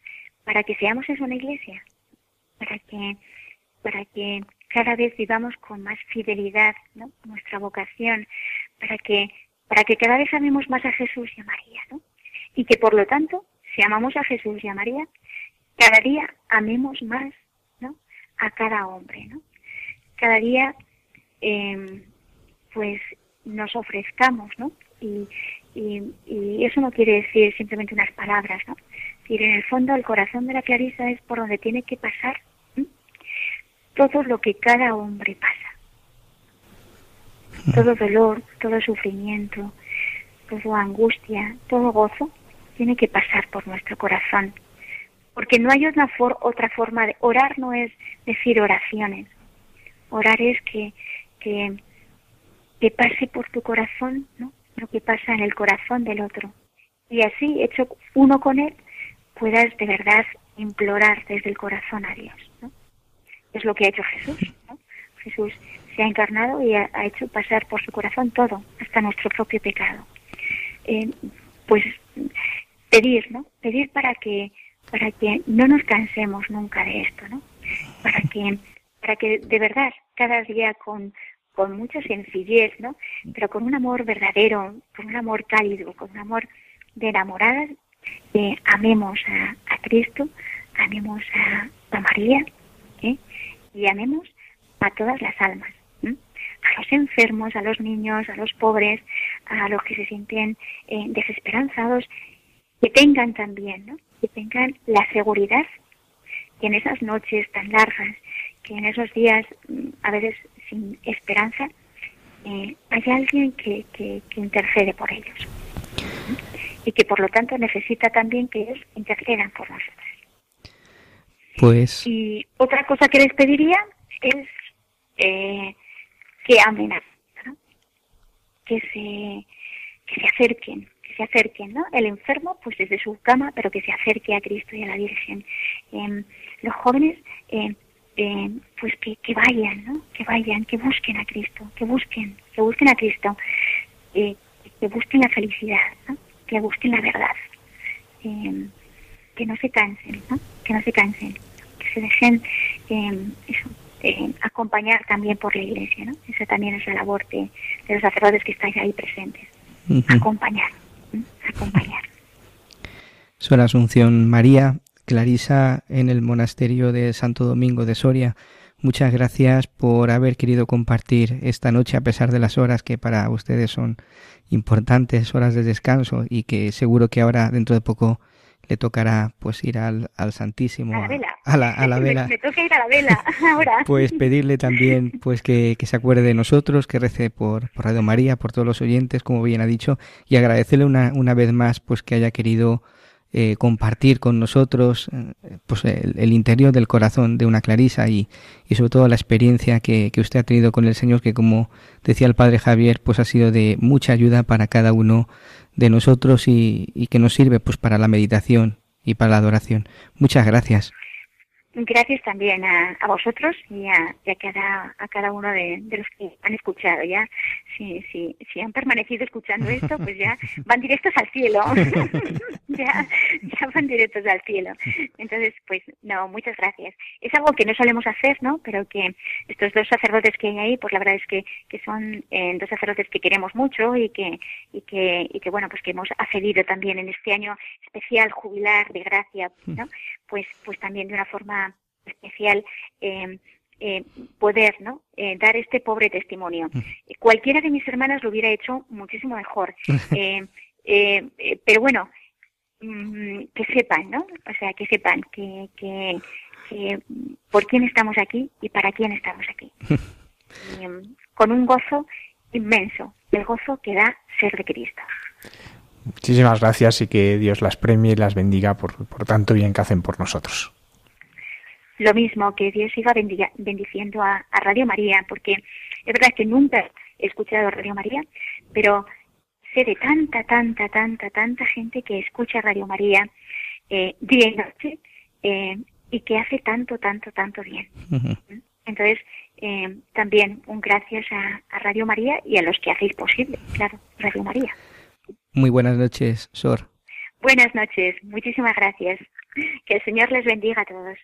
para que seamos en una iglesia, para que, para que cada vez vivamos con más fidelidad ¿no? nuestra vocación, para que, para que cada vez amemos más a Jesús y a María, ¿no? Y que por lo tanto, si amamos a Jesús y a María, cada día amemos más a cada hombre, ¿no? Cada día em, pues nos ofrezcamos, ¿no? Y, y, eso no quiere decir simplemente unas palabras, ¿no? en el fondo el corazón de la Clarisa es por donde tiene que pasar todo lo que cada hombre pasa. Todo dolor, todo sufrimiento, toda angustia, todo gozo tiene que pasar por nuestro corazón. Porque no hay otra, otra forma de orar, no es decir oraciones. Orar es que, que, que pase por tu corazón ¿no? lo que pasa en el corazón del otro. Y así, hecho uno con él, puedas de verdad implorar desde el corazón a Dios. Es lo que ha hecho Jesús. ¿no? Jesús se ha encarnado y ha, hecho pasar por su corazón todo, hasta nuestro propio pecado. Eh, pues pedir, ¿no? Pedir para que para que no nos cansemos nunca de esto, ¿no? Para que para que de verdad cada día con con mucha sencillez, ¿no? Pero con un amor verdadero, con un amor cálido, con un amor de enamoradas, eh, amemos a, a, Cristo, amemos a, a María. Y amemos a todas las almas, a los enfermos, a los niños, a los pobres, a los que se sienten eh, desesperanzados, que tengan también, ¿no? que tengan la seguridad que en esas noches tan largas, que en esos días mm, a veces sin esperanza, eh, hay alguien que, que, que, intercede por ellos y que por lo tanto necesita también que ellos intercedan por nosotros. Pues. Y otra cosa que les pediría es eh, que amen ¿no? que se que se acerquen, que se acerquen, ¿no? El enfermo, pues desde su cama, pero que se acerque a Cristo y a la Virgen. Eh, los jóvenes, eh, pues que, que, vayan, ¿no? Que vayan, que busquen a Cristo, que busquen, que busquen a Cristo, que busquen la felicidad, ¿no? que busquen la verdad, que no se cansen, ¿no? que no se cansen, que se dejen em, em, acompañar también por la iglesia, ¿no? Esa también es la labor de, los sacerdotes que estáis ahí presentes, acompañar, acompañar. Soy la Asunción María, Clarisa en el monasterio de Santo Domingo de Soria. Muchas gracias por haber querido compartir esta noche a pesar de las horas que para ustedes son importantes, horas de descanso y que seguro que ahora dentro de poco le tocará pues ir al, al Santísimo. A la vela. A la, a la [laughs] vela. me, toca ir a la vela [laughs] ahora. Pues pedirle también pues que, que, se acuerde de nosotros, que rece por, por Radio María, por todos los oyentes, como bien ha dicho, y agradecerle una, una vez más pues que haya querido eh, compartir con nosotros eh, pues el, interior del corazón de una Clarisa y, y sobre todo la experiencia que, que, usted ha tenido con el Señor, que como decía el Padre Javier, pues ha sido de mucha ayuda para cada uno de nosotros y, y que nos sirve pues para la meditación y para la adoración. Muchas gracias. Gracias también a, a vosotros y a, y a, cada, a cada uno de, de, los que han escuchado. Ya, si, si, si han permanecido escuchando esto, pues ya [laughs] van directos al cielo. [laughs] [laughs] ya, ya van directos al cielo. Entonces, pues no, muchas gracias. Es algo que no solemos hacer, ¿no? Pero que estos dos sacerdotes que hay ahí, pues la verdad es que, que son eh, dos sacerdotes que queremos mucho y que, y que, y que bueno, pues que hemos accedido también en este año especial jubilar de gracia, ¿no? Pues, pues también de una forma especial eh, eh, poder ¿no? Eh, dar este pobre testimonio. Cualquiera de mis hermanas lo hubiera hecho muchísimo mejor. [laughs] pero bueno, que sepan, ¿no? O sea, que sepan que, que, por quién estamos aquí y para quién estamos aquí. [laughs] con un gozo inmenso, el gozo que da ser de Cristo. Muchísimas gracias y que Dios las premie y las bendiga por, por tanto bien que hacen por nosotros lo mismo, que Dios siga bendiciendo a, Radio María, porque es verdad que nunca he escuchado Radio María, pero sé de tanta, tanta, tanta, tanta gente que escucha Radio María eh, día y noche eh, y que hace tanto, tanto, tanto bien. Entonces, eh, también un gracias a, a, Radio María y a los que hacéis posible, claro, Radio María. Muy buenas noches, Sor. Buenas noches, muchísimas gracias. Que el Señor les bendiga a todos.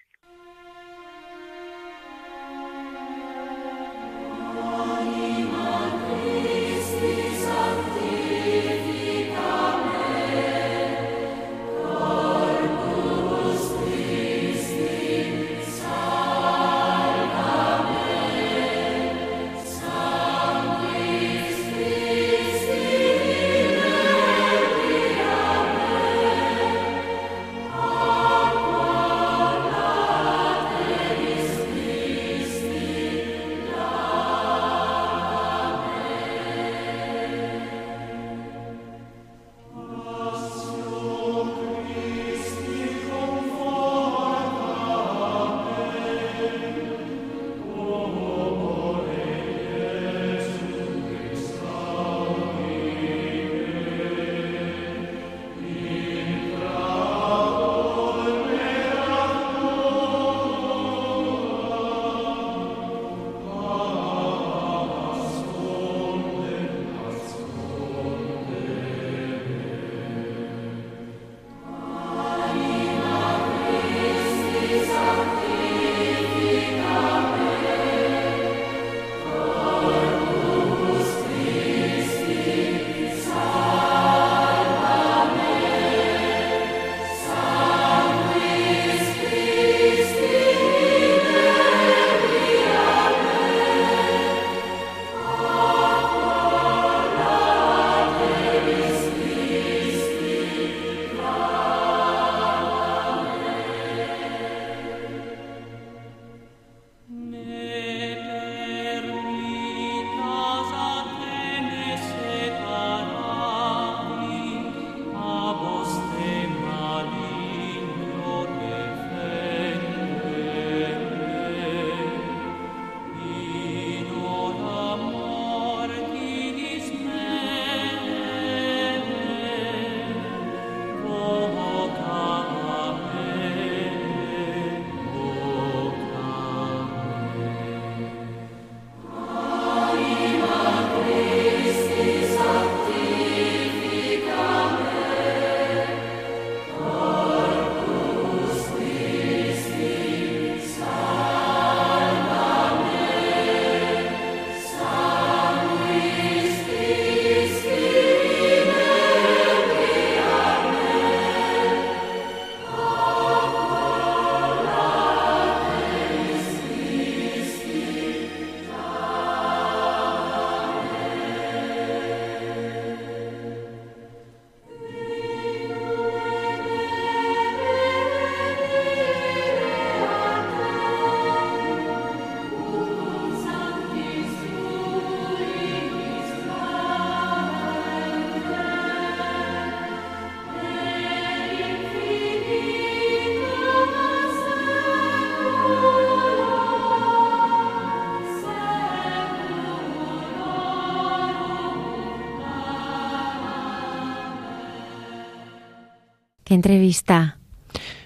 Entrevista.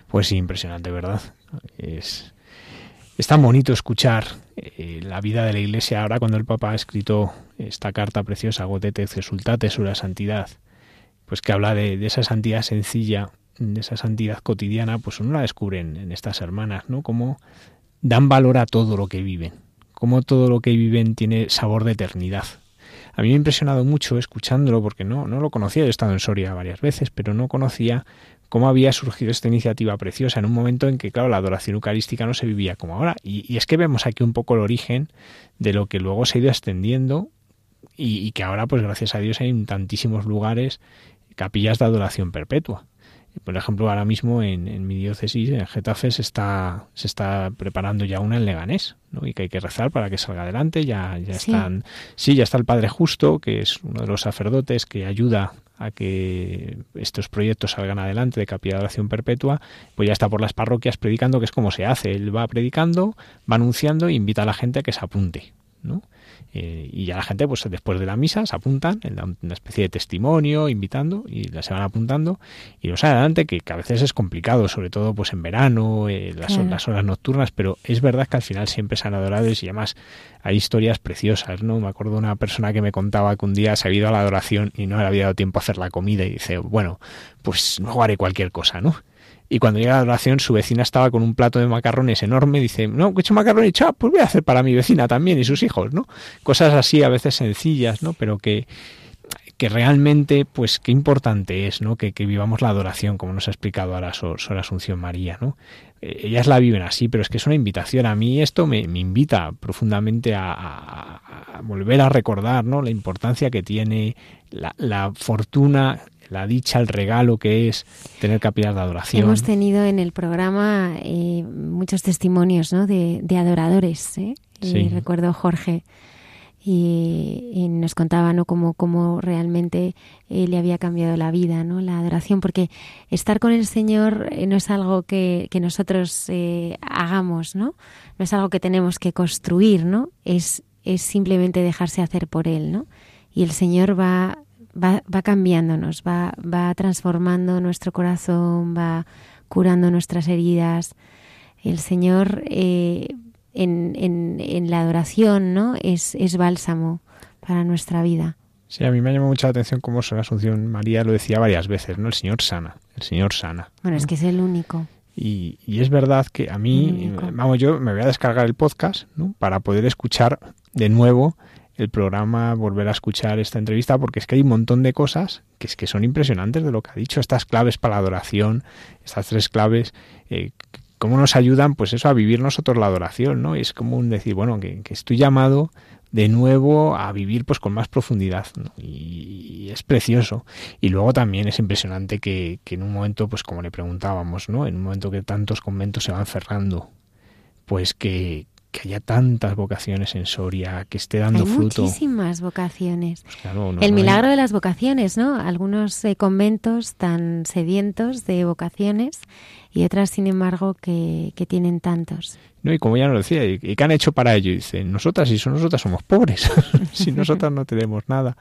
Pues sí, impresionante, ¿verdad? Es, tan bonito escuchar eh, la vida de la Iglesia ahora cuando el Papa ha escrito esta carta preciosa, Gotete Exultate, sobre la santidad, pues que habla de, esa santidad sencilla, de esa santidad cotidiana, pues uno la descubre en, en estas hermanas, ¿no? Cómo dan valor a todo lo que viven, cómo todo lo que viven tiene sabor de eternidad. A mí me ha impresionado mucho escuchándolo porque no, no lo conocía, he estado en Soria varias veces, pero no conocía cómo había surgido esta iniciativa preciosa en un momento en que, claro, la adoración eucarística no se vivía como ahora. Y, es que vemos aquí un poco el origen de lo que luego se ha ido extendiendo y, que ahora, pues gracias a Dios, hay en tantísimos lugares capillas de adoración perpetua. Por ejemplo, ahora mismo en, mi diócesis, en Getafe, se está, se está preparando ya una en Leganés, ¿no? y que hay que rezar para que salga adelante. Ya, ya están, sí, ya está el Padre Justo, que es uno de los sacerdotes que ayuda a que estos proyectos salgan adelante de capilla de oración perpetua, pues ya está por las parroquias predicando, que es como se hace. Él va predicando, va anunciando e invita a la gente a que se apunte. ¿no? Eh, y ya la gente, pues después de la misa, se apuntan, una especie de testimonio, invitando, y se van apuntando, y sale adelante, que, a veces es complicado, sobre todo pues en verano, eh, las, las, horas nocturnas, pero es verdad que al final siempre se han adorado y además hay historias preciosas, ¿no? Me acuerdo de una persona que me contaba que un día se ha ido a la adoración y no le había dado tiempo a hacer la comida y dice, bueno, pues luego haré cualquier cosa, ¿no? Y cuando llega la oración, su vecina estaba con un plato de macarrones enorme. Dice, no, he hecho macarrones, pues voy a hacer para mi vecina también y sus hijos, ¿no? Cosas así, a veces sencillas, ¿no? Pero que, que realmente, pues qué importante es, ¿no? Que, que vivamos la adoración, como nos ha explicado ahora Sor, Asunción María, ¿no? Eh, ellas la viven así, pero es que es una invitación. A mí esto me, me invita profundamente a, a, volver a recordar, ¿no? La importancia que tiene la, la fortuna la dicha, el regalo que es tener capillas de adoración. Hemos tenido en el programa eh, muchos testimonios ¿no? de, adoradores. ¿eh? recuerdo Jorge y, nos contaba ¿no? cómo, cómo realmente eh, le había cambiado la vida, ¿no? la adoración, porque estar con el Señor no es algo que, que nosotros hagamos, ¿no? no es algo que tenemos que construir, ¿no? es, es simplemente dejarse hacer por Él. ¿no? Y el Señor va va, va cambiándonos, va, va transformando nuestro corazón, va curando nuestras heridas. El Señor eh, en, en, en, la adoración ¿no? es, es bálsamo para nuestra vida. Sí, a mí me ha llamado mucha la atención cómo San Asunción María lo decía varias veces, ¿no? El Señor sana, el Señor sana. Bueno, es que es el único. Y, y, es verdad que a mí, vamos, yo me voy a descargar el podcast, ¿no? Para poder escuchar de nuevo el programa, volver a escuchar esta entrevista, porque es que hay un montón de cosas que, es que son impresionantes de lo que ha dicho, estas claves para la adoración, estas tres claves, eh, cómo nos ayudan, pues eso, a vivir nosotros la adoración, ¿no? es como un decir, bueno, que, estoy llamado de nuevo a vivir pues con más profundidad y, es precioso. Y luego también es impresionante que, que, en un momento pues como le preguntábamos no en un momento que tantos conventos se van cerrando pues que, que haya tantas vocaciones en Soria, que esté dando hay fruto. Muchísimas vocaciones. Pues el milagro de las vocaciones, ¿no? Algunos eh, conventos tan sedientos de vocaciones y otras, sin embargo, que, tienen tantos. No, y como ya nos decía, ¿y qué han hecho para ello? Dice, nosotras, y son nosotras somos pobres, [laughs] si nosotras no tenemos nada.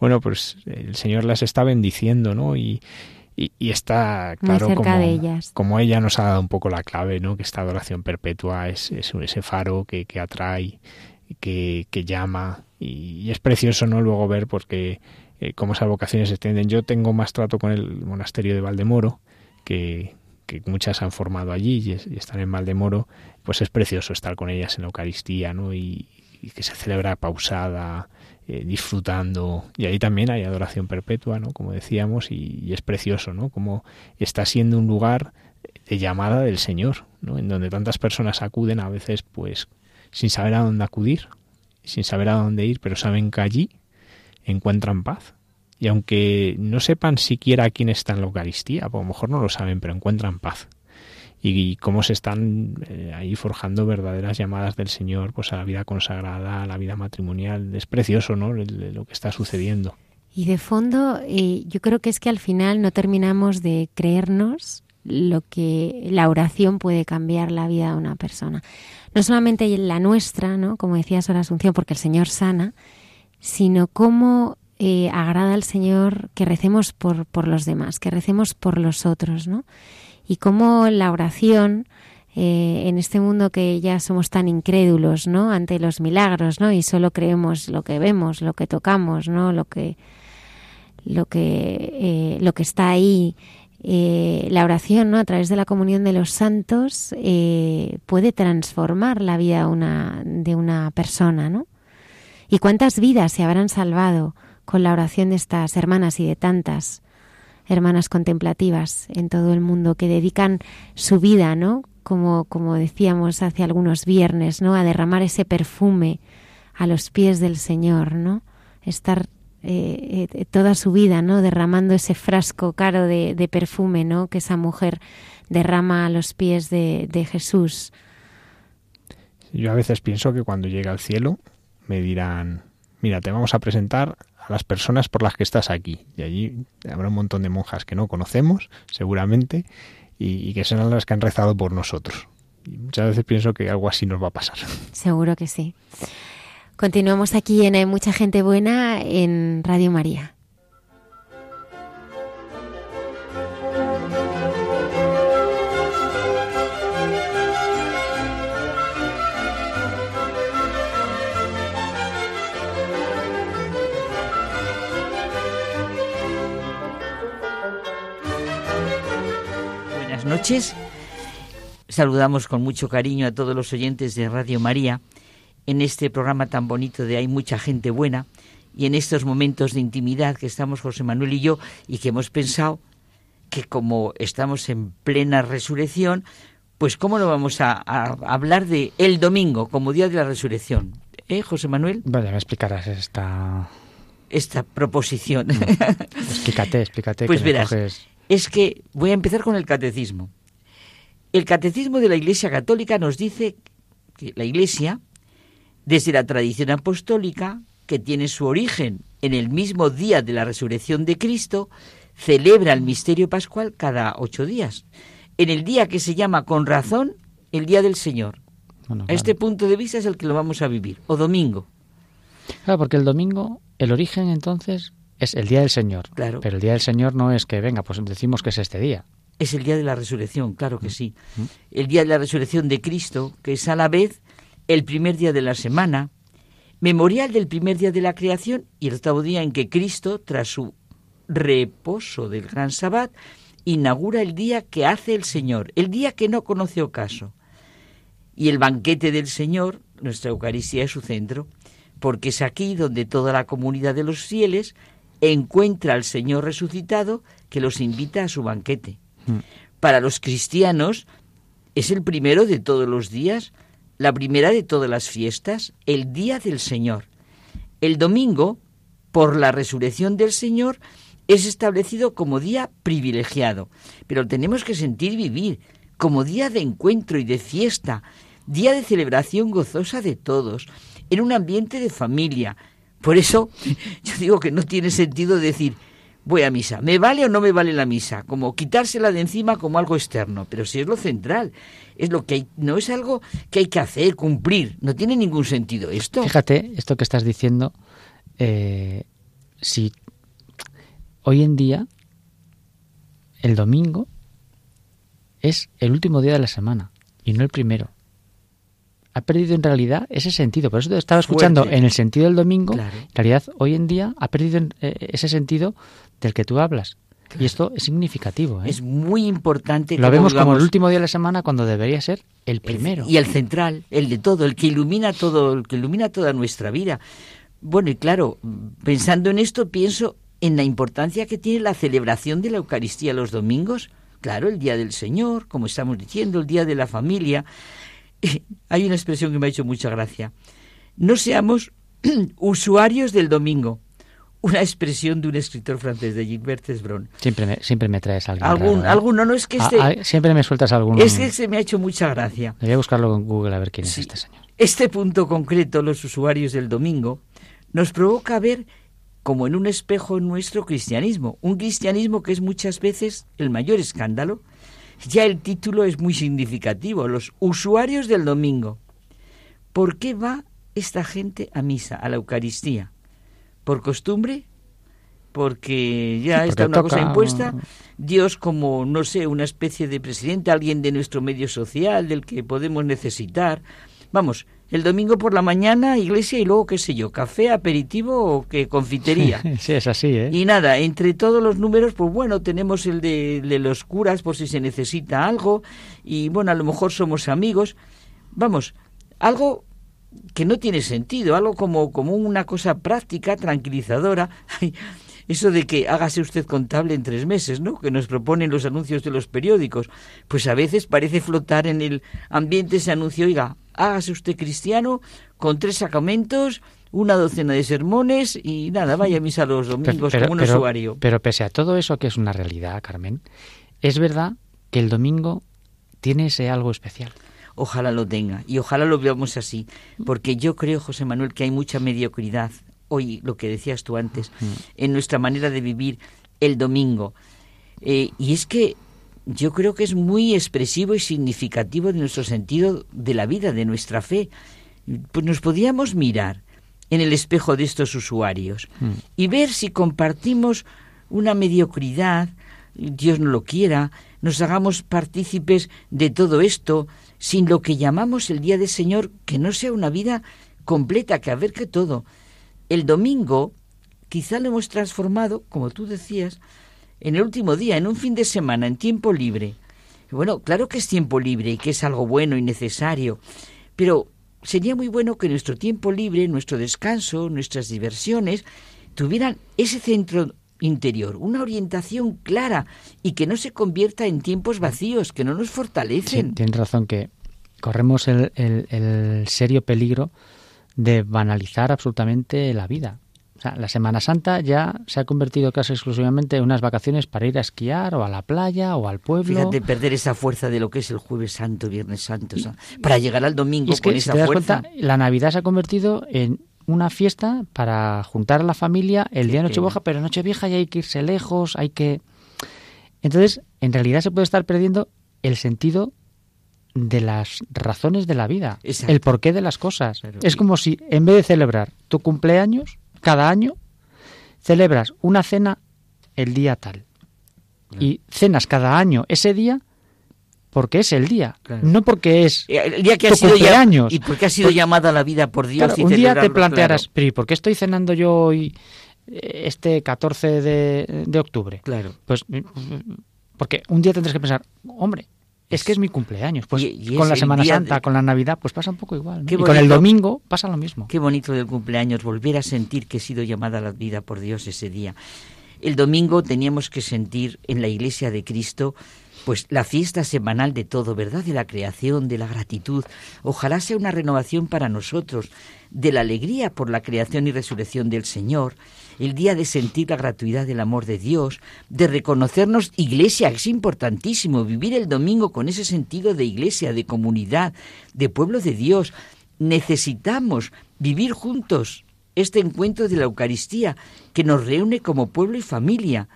Bueno, pues el Señor las está bendiciendo, ¿no? Y, y, está claro como, como ella nos ha dado un poco la clave, ¿no? Que esta adoración perpetua es, es ese faro que, que atrae, que, que llama y, es precioso, ¿no? Luego ver porque eh, cómo esas vocaciones se extienden. Yo tengo más trato con el monasterio de Valdemoro que, que muchas han formado allí y, están en Valdemoro, pues es precioso estar con ellas en la Eucaristía, ¿no? Y, y que se celebra pausada, eh, disfrutando. Y ahí también hay adoración perpetua, ¿no? Como decíamos, y, es precioso, ¿no? Como está siendo un lugar de llamada del Señor, ¿no? En donde tantas personas acuden a veces, pues, sin saber a dónde acudir, sin saber a dónde ir, pero saben que allí encuentran paz. Y aunque no sepan siquiera quién está en la Eucaristía, pues a lo mejor no lo saben, pero encuentran paz y, cómo se están eh, ahí forjando verdaderas llamadas del Señor pues a la vida consagrada, a la vida matrimonial. Es precioso, ¿no? Lo que está sucediendo. Y de fondo, eh, yo creo que es que al final no terminamos de creernos lo que la oración puede cambiar la vida de una persona. No solamente la nuestra, ¿no? Como decía Sora Asunción, porque el Señor sana, sino cómo eh, agrada al Señor que recemos por, por los demás, que recemos por los otros, ¿no? Y cómo la oración, eh, en este mundo que ya somos tan incrédulos, ¿no? Ante los milagros, ¿no? Y solo creemos lo que vemos, lo que tocamos, ¿no? Lo que, lo que, eh, lo que está ahí. la oración, ¿no? A través de la comunión de los santos puede transformar la vida de una persona, ¿no? ¿Y cuántas vidas se habrán salvado con la oración de estas hermanas y de tantas hermanas contemplativas en todo el mundo que dedican su vida, ¿no? Como, como decíamos hace algunos viernes, ¿no? A derramar ese perfume a los pies del Señor, ¿no? Estar eh, eh, toda su vida, ¿no? Derramando ese frasco caro de, perfume, ¿no? Que esa mujer derrama a los pies de, de Jesús. Yo a veces pienso que cuando llegue al cielo me dirán, mira, te vamos a presentar a las personas por las que estás aquí. Y allí habrá un montón de monjas que no conocemos, seguramente, y, que serán las que han rezado por nosotros. Y muchas veces pienso que algo así nos va a pasar. Seguro que sí. Continuamos aquí en Hay mucha gente buena en Radio María. Noches. Saludamos con mucho cariño a todos los oyentes de Radio María en este programa tan bonito de Hay mucha gente buena y en estos momentos de intimidad que estamos José Manuel y yo y que hemos pensado que como estamos en plena resurrección, pues cómo no vamos a, hablar de el domingo como día de la resurrección. ¿Eh, José Manuel? Vaya, me explicarás esta esta proposición. explícate, explícate. [laughs] Pues verás, es que voy a empezar con el catecismo. El catecismo de la Iglesia Católica nos dice que la Iglesia, desde la tradición apostólica, que tiene su origen en el mismo día de la resurrección de Cristo, celebra el misterio pascual cada ocho días, en el día que se llama con razón el Día del Señor. Este punto de vista es el que lo vamos a vivir, o domingo. Claro, porque el domingo, el origen entonces es el día del Señor. Claro. Pero el día del Señor no es que venga, pues decimos que es este día. Es el día de la resurrección, claro que mm. sí. Mm. El día de la resurrección de Cristo, que es a la vez el primer día de la semana, memorial del primer día de la creación y el octavo día en que Cristo, tras su reposo del gran sabbat, inaugura el día que hace el Señor, el día que no conoce ocaso. Y el banquete del Señor, nuestra Eucaristía es su centro, porque es aquí donde toda la comunidad de los fieles encuentra al Señor resucitado que los invita a su banquete. Hmm. Para los cristianos es el primero de todos los días, la primera de todas las fiestas, el día del Señor. El domingo, por la resurrección del Señor, es establecido como día privilegiado, pero tenemos que sentir vivir como día de encuentro y de fiesta, día de celebración gozosa de todos, en un ambiente de familia, por eso [laughs] yo digo que no tiene sentido decir, voy a misa, ¿me vale o no me vale la misa? Como quitársela de encima como algo externo, pero si es lo central, es lo que hay, no es algo que hay que hacer, cumplir, no tiene ningún sentido esto. Fíjate, esto que estás diciendo, eh, si hoy en día el domingo es el último día de la semana y no el primero ha perdido en realidad ese sentido. Por eso te estaba escuchando en el sentido del domingo. En realidad, hoy en día ha perdido eh, ese sentido del que tú hablas. Y esto es significativo. ¿eh? Es muy importante. Lo vemos como el último día de la semana cuando debería ser el primero. y el central, el de todo, el que ilumina todo, el que ilumina toda nuestra vida. Bueno, y claro, pensando en esto, pienso en la importancia que tiene la celebración de la Eucaristía los domingos. Claro, el Día del Señor, como estamos diciendo, el Día de la Familia. [laughs] hay una expresión que me ha hecho mucha gracia. No seamos [clears throat] usuarios del domingo. Una expresión de un escritor francés, de Gilbert Cesbron. Siempre me, siempre me traes algo. Algún, ¿eh? alguno, no es que ah, este... Ah, siempre me sueltas alguno. Es que se me ha hecho mucha gracia. Voy a buscarlo en Google a ver quién es este señor. Este punto concreto, los usuarios del domingo, nos provoca ver como en un espejo nuestro cristianismo. Un cristianismo que es muchas veces el mayor escándalo ya el título es muy significativo, los usuarios del domingo. ¿Por qué va esta gente a misa, a la Eucaristía? ¿Por costumbre? porque ya está una cosa impuesta. Dios como, no sé, una especie de presidente, alguien de nuestro medio social, del que podemos necesitar. Vamos, el domingo por la mañana iglesia y luego, qué sé yo, café, aperitivo o que confitería. [laughs] sí, es así, ¿eh? Y nada, entre todos los números, pues bueno, tenemos el de, de los curas por si se necesita algo y bueno, a lo mejor somos amigos. Vamos, algo que no tiene sentido, algo como, como una cosa práctica, tranquilizadora. [laughs] Eso de que hágase usted contable en tres meses, ¿no? Que nos proponen los anuncios de los periódicos. Pues a veces parece flotar en el ambiente ese anuncio, oiga, hágase usted cristiano con tres sacramentos, una docena de sermones y nada, vaya a misa los domingos como un usuario. Pero pese a todo eso que es una realidad, Carmen, es verdad que el domingo tiene ese algo especial ojalá lo tenga y ojalá lo veamos así, porque yo creo, José Manuel, que hay mucha mediocridad, hoy lo que decías tú antes, en nuestra manera de vivir el domingo. Eh, y es que yo creo que es muy expresivo y significativo de nuestro sentido de la vida, de nuestra fe. Pues nos podíamos mirar en el espejo de estos usuarios y ver si compartimos una mediocridad, Dios no lo quiera, nos hagamos partícipes de todo esto, sin lo que llamamos el día del Señor, que no sea una vida completa, que que todo. El domingo quizá lo hemos transformado, como tú decías, en el último día, en un fin de semana, en tiempo libre. Bueno, claro que es tiempo libre y que es algo bueno y necesario, pero sería muy bueno que nuestro tiempo libre, nuestro descanso, nuestras diversiones, tuvieran ese centro interior, una orientación clara y que no se convierta en tiempos vacíos, que no nos fortalecen. tienes razón que corremos el, serio peligro de banalizar absolutamente la vida. O sea, la Semana Santa ya se ha convertido casi exclusivamente en unas vacaciones para ir a esquiar o a la playa o al pueblo. Fíjate, perder esa fuerza de lo que es el Jueves Santo, Viernes Santo, para llegar al domingo con esa fuerza. la Navidad se ha convertido en una fiesta para juntar a la familia el día de Nochevieja, pero Nochevieja ya hay que irse lejos, hay que... Entonces, en realidad se puede estar perdiendo el sentido de las razones de la vida, el porqué de las cosas. es como si en vez de celebrar tu cumpleaños cada año, celebras una cena el día tal. Y cenas cada año ese día porque es el día, no porque es el día que ha sido cumpleaños. y porque ha sido llamada la vida por Dios. un día te plantearás, pero ¿por qué estoy cenando yo hoy eh, este 14 de, octubre? Claro. Pues porque un día tendrás que pensar, hombre, es que es mi cumpleaños. Pues con la Semana Santa, con la Navidad, pues pasa un poco igual. Y con el domingo pasa lo mismo. Qué bonito del cumpleaños, volver a sentir que he sido llamada a la vida por Dios ese día. El domingo teníamos que sentir en la iglesia de Cristo pues la fiesta semanal de todo, ¿verdad? De la creación, de la gratitud. Ojalá sea una renovación para nosotros, de la alegría por la creación y resurrección del Señor, el día de sentir la gratuidad del amor de Dios, de reconocernos iglesia, es importantísimo, vivir el domingo con ese sentido de iglesia, de comunidad, de pueblo de Dios. Necesitamos vivir juntos este encuentro de la Eucaristía que nos reúne como pueblo y familia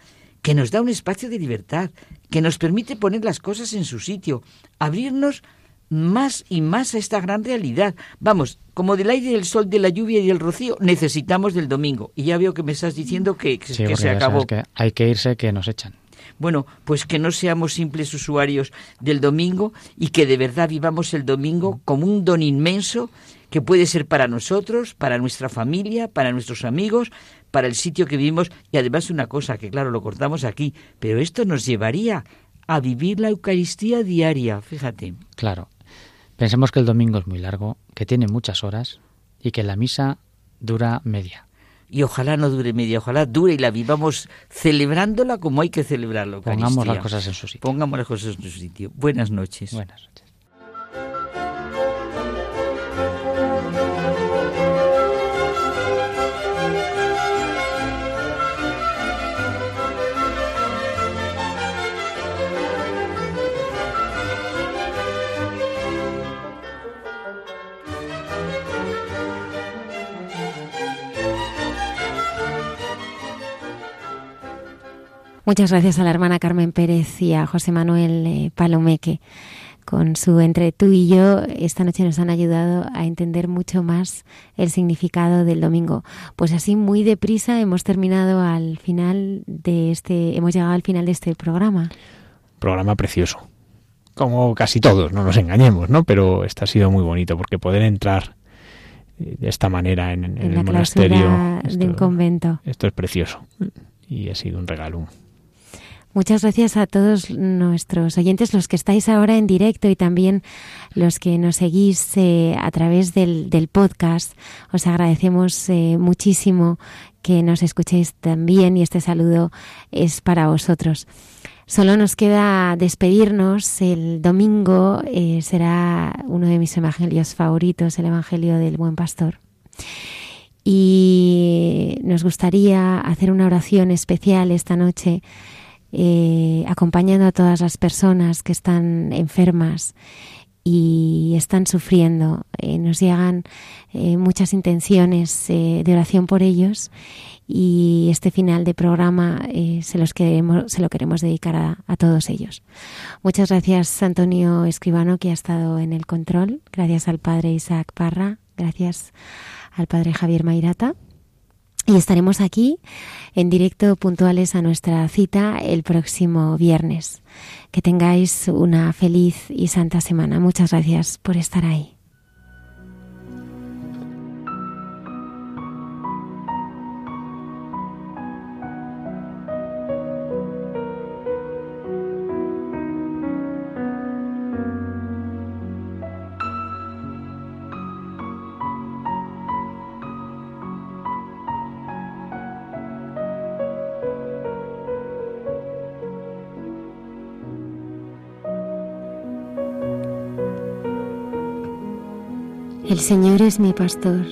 que nos da un espacio de libertad, que nos permite poner las cosas en su sitio, abrirnos más y más a esta gran realidad. Vamos, como del aire, del sol, de la lluvia y del rocío, necesitamos del domingo. Y ya veo que me estás diciendo que, se acabó. Que hay que irse, que nos echan. Bueno, pues que no seamos simples usuarios del domingo y que de verdad vivamos el domingo como un don inmenso que puede ser para nosotros, para nuestra familia, para nuestros amigos, para el sitio que vivimos y además una cosa que claro lo cortamos aquí, pero esto nos llevaría a vivir la Eucaristía diaria, fíjate. Claro. Pensemos que el domingo es muy largo, que tiene muchas horas y que la misa dura media. Y ojalá no dure media, ojalá dure y la vivamos celebrándola como hay que celebrarlo. Pongamos las cosas en su sitio. Pongamos las cosas en su sitio. Buenas noches. Buenas noches. Muchas gracias a la hermana Carmen Pérez y a José Manuel eh, Palomeque con su Entre tú y yo, esta noche nos han ayudado a entender mucho más el significado del domingo. Pues así muy deprisa hemos terminado al final de este, hemos llegado al final de este programa. Programa precioso. Como casi todos, no nos engañemos, ¿no? Pero este ha sido muy bonito porque poder entrar eh, de esta manera en, el monasterio de un convento. Esto es precioso y ha sido un regalo. Muchas gracias a todos nuestros oyentes, los que estáis ahora en directo y también los que nos seguís eh, a través del, podcast. Os agradecemos eh, muchísimo que nos escuchéis también y este saludo es para vosotros. Solo nos queda despedirnos. El domingo eh, será uno de mis evangelios favoritos, el Evangelio del Buen Pastor. Y nos gustaría hacer una oración especial esta noche eh, acompañando a todas las personas que están enfermas y están sufriendo. Eh, nos llegan eh, muchas intenciones de oración por ellos y este final de programa se, los queremos, se lo queremos dedicar a, a, todos ellos. Muchas gracias Antonio Escribano que ha estado en el control, gracias al padre Isaac Parra, gracias al padre Javier Mairata y estaremos aquí en directo puntuales a nuestra cita el próximo viernes. Que tengáis una feliz y santa semana. Muchas gracias por estar ahí. El Señor es mi pastor,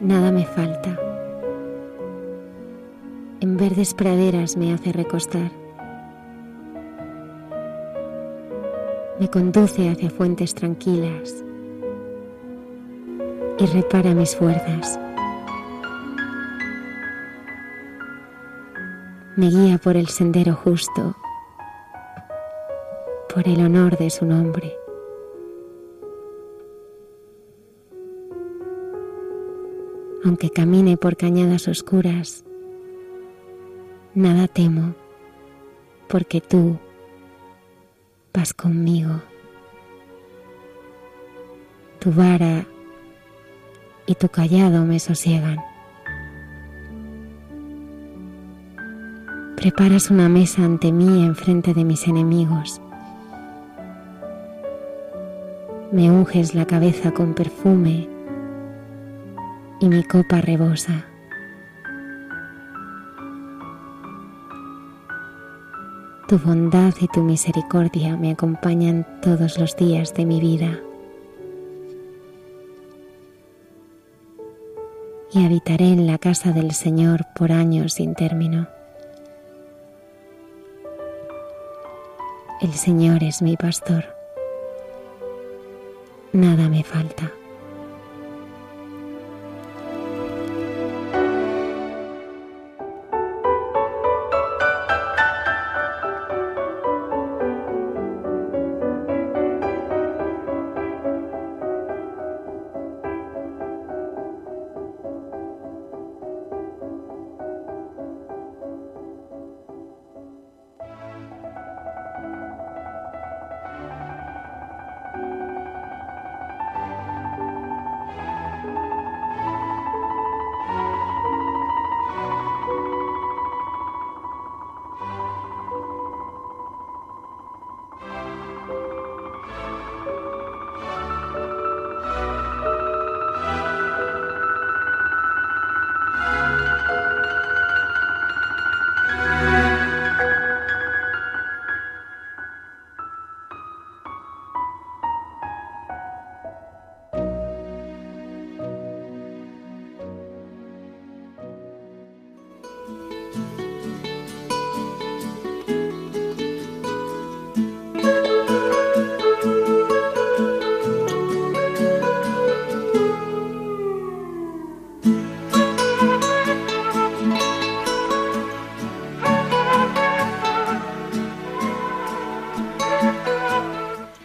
nada me falta. En verdes praderas me hace recostar. Me conduce hacia fuentes tranquilas y repara mis fuerzas. Me guía por el sendero justo, por el honor de su nombre. Aunque camine por cañadas oscuras, nada temo, porque tú vas conmigo. Tu vara y tu callado me sosiegan. Preparas una mesa ante mí enfrente de mis enemigos. Me unges la cabeza con perfume y mi copa rebosa. Tu bondad y tu misericordia me acompañan todos los días de mi vida. Y habitaré en la casa del Señor por años sin término. El Señor es mi pastor. Nada me falta.